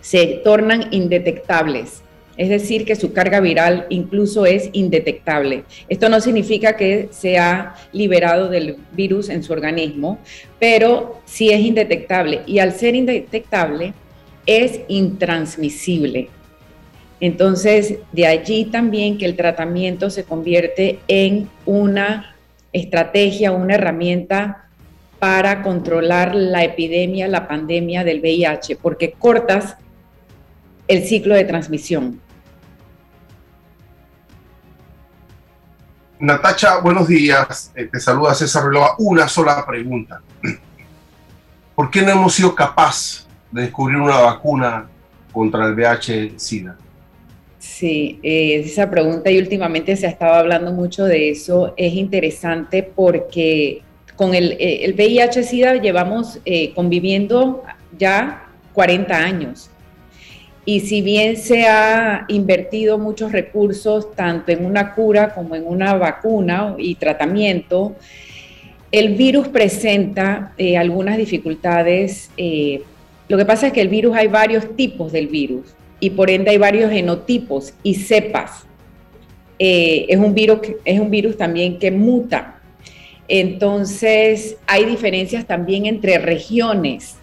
se tornan indetectables. Es decir, que su carga viral incluso es indetectable. Esto no significa que se ha liberado del virus en su organismo, pero sí es indetectable. Y al ser indetectable, es intransmisible. Entonces, de allí también que el tratamiento se convierte en una estrategia, una herramienta para controlar la epidemia, la pandemia del VIH, porque cortas el ciclo de transmisión. Natacha, buenos días. Eh, te saluda César Relova. Una sola pregunta. ¿Por qué no hemos sido capaces de descubrir una vacuna contra el VIH-Sida? Sí, eh, esa pregunta y últimamente se ha estado hablando mucho de eso. Es interesante porque con el, eh, VIH-Sida llevamos eh, conviviendo ya 40 años. Y si bien se ha invertido muchos recursos tanto en una cura como en una vacuna y tratamiento, el virus presenta algunas dificultades. lo que pasa es que el virus hay varios tipos del virus y por ende hay varios genotipos y cepas. Eh, es un virus también que muta. Entonces hay diferencias también entre regiones.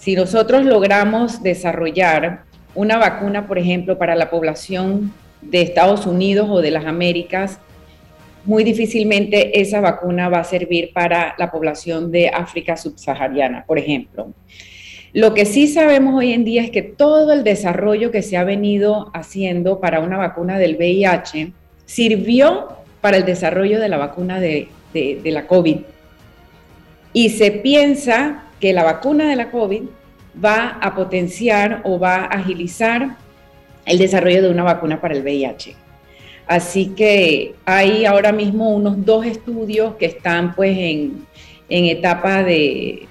Si nosotros logramos desarrollar una vacuna, por ejemplo, para la población de Estados Unidos o de las Américas, muy difícilmente esa vacuna va a servir para la población de África subsahariana, por ejemplo. Lo que sí sabemos hoy en día es que todo el desarrollo que se ha venido haciendo para una vacuna del VIH sirvió para el desarrollo de la vacuna de, la COVID. Y se piensa que la vacuna de la COVID va a potenciar o va a agilizar el desarrollo de una vacuna para el VIH. Así que hay ahora mismo unos dos estudios que están pues en, etapa de,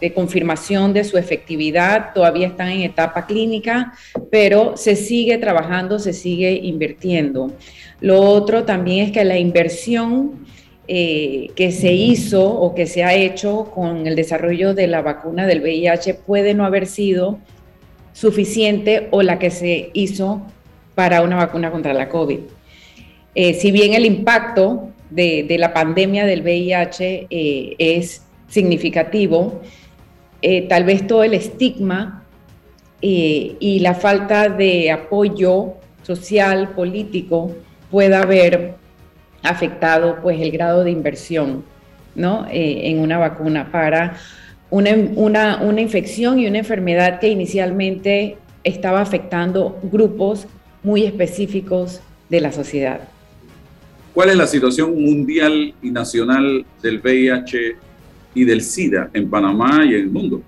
de confirmación de su efectividad, todavía están en etapa clínica, pero se sigue trabajando, se sigue invirtiendo. Lo otro también es que la inversión eh, que se hizo o que se ha hecho con el desarrollo de la vacuna del VIH puede no haber sido suficiente o la que se hizo para una vacuna contra la COVID. Eh, si bien el impacto de, la pandemia del VIH eh, es significativo, eh, tal vez todo el estigma eh, y la falta de apoyo social, político, pueda haber afectado pues el grado de inversión ¿no? Eh, en una vacuna para una, una, una infección y una enfermedad que inicialmente estaba afectando grupos muy específicos de la sociedad. ¿Cuál es la situación mundial y nacional del VIH y del SIDA en Panamá y en el mundo.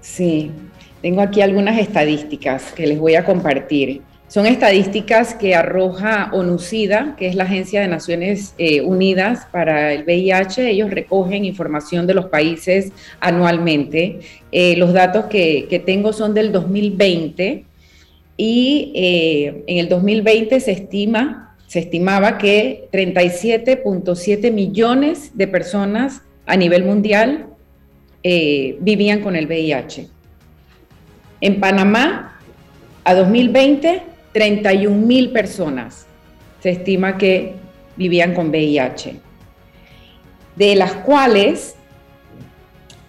Sí, tengo aquí algunas estadísticas que les voy a compartir. Son estadísticas que arroja ONUCIDA, que es la Agencia de Naciones eh, Unidas para el VIH. Ellos recogen información de los países anualmente. Eh, los datos que, tengo son del 2020 y eh, en el 2020 se estima, se estimaba que 37.7 millones de personas a nivel mundial vivían con el VIH. En Panamá, a 2020, 31 mil personas se estima que vivían con VIH, de las cuales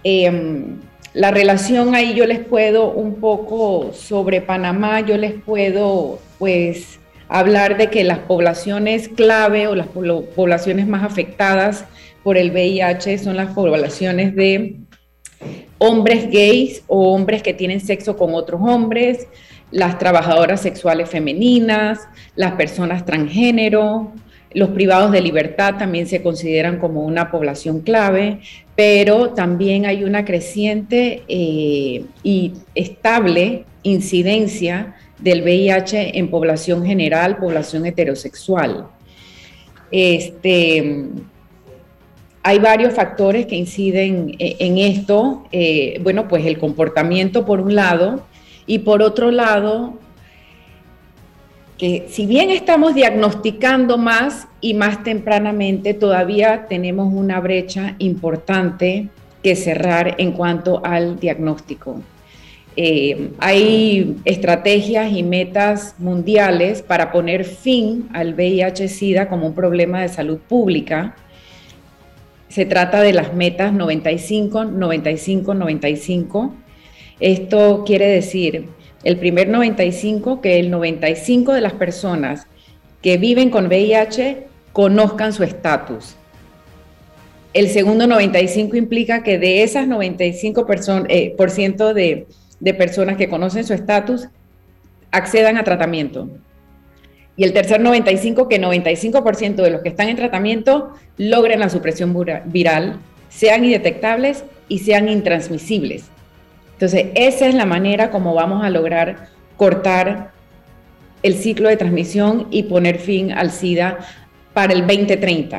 em, la relación ahí yo les puedo un poco sobre Panamá, yo les puedo pues hablar de que las poblaciones clave o las poblaciones más afectadas por el VIH son las poblaciones de hombres gays o hombres que tienen sexo con otros hombres, las trabajadoras sexuales femeninas, las personas transgénero, los privados de libertad también se consideran como una población clave, pero también hay una creciente eh, y estable incidencia del VIH en población general, población heterosexual. Este, hay varios factores que inciden e, en esto. Eh, bueno, pues el comportamiento por un lado y por otro lado, que si bien estamos diagnosticando más y más tempranamente, todavía tenemos una brecha importante que cerrar en cuanto al diagnóstico. Eh, hay estrategias y metas mundiales para poner fin al VIH-Sida como un problema de salud pública se trata de las metas 95, 95, 95. Esto quiere decir, el primer 95, que el 95 de las personas que viven con VIH conozcan su estatus. El segundo 95 implica que de esas 95 eh, por ciento de, de personas que conocen su estatus, accedan a tratamiento. Y el tercer 95, que 95% de los que están en tratamiento logren la supresión viral, sean indetectables y sean intransmisibles. Entonces, esa es la manera como vamos a lograr cortar el ciclo de transmisión y poner fin al SIDA para el 2030.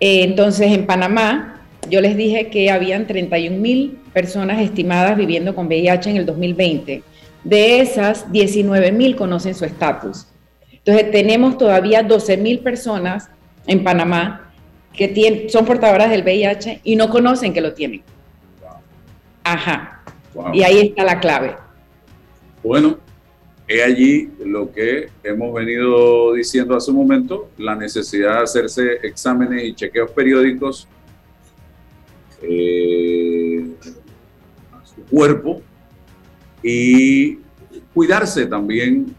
Eh, entonces, en Panamá, yo les dije que habían 31 mil personas estimadas viviendo con VIH en el 2020. De esas, 19 mil conocen su estatus. Entonces, tenemos todavía 12 mil personas en Panamá que son portadoras del VIH y no conocen que lo tienen. Ajá. Y ahí está la clave. Bueno, he allí lo que hemos venido diciendo hace un momento, la necesidad de hacerse exámenes y chequeos periódicos eh, a su cuerpo y cuidarse también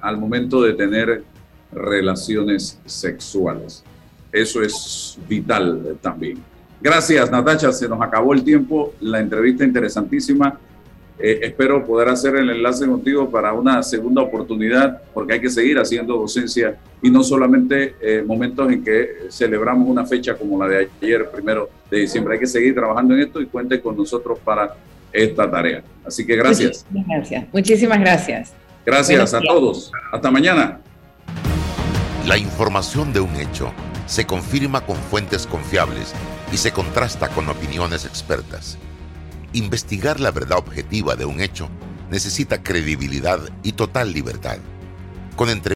al momento de tener relaciones sexuales. Eso es vital también. Gracias, Natacha. Se nos acabó el tiempo. La entrevista interesantísima. Eh, espero poder hacer el enlace contigo para una segunda oportunidad, porque hay que seguir haciendo docencia y no solamente eh, momentos en que celebramos una fecha como la de ayer, primero de diciembre. Hay que seguir trabajando en esto y cuente con nosotros para esta tarea. Así que gracias. Muchísimas gracias. Muchísimas gracias. Gracias a todos. Hasta mañana. La información de un hecho se confirma con fuentes confiables y se contrasta con opiniones expertas. Investigar la verdad objetiva de un hecho necesita credibilidad y total libertad. Con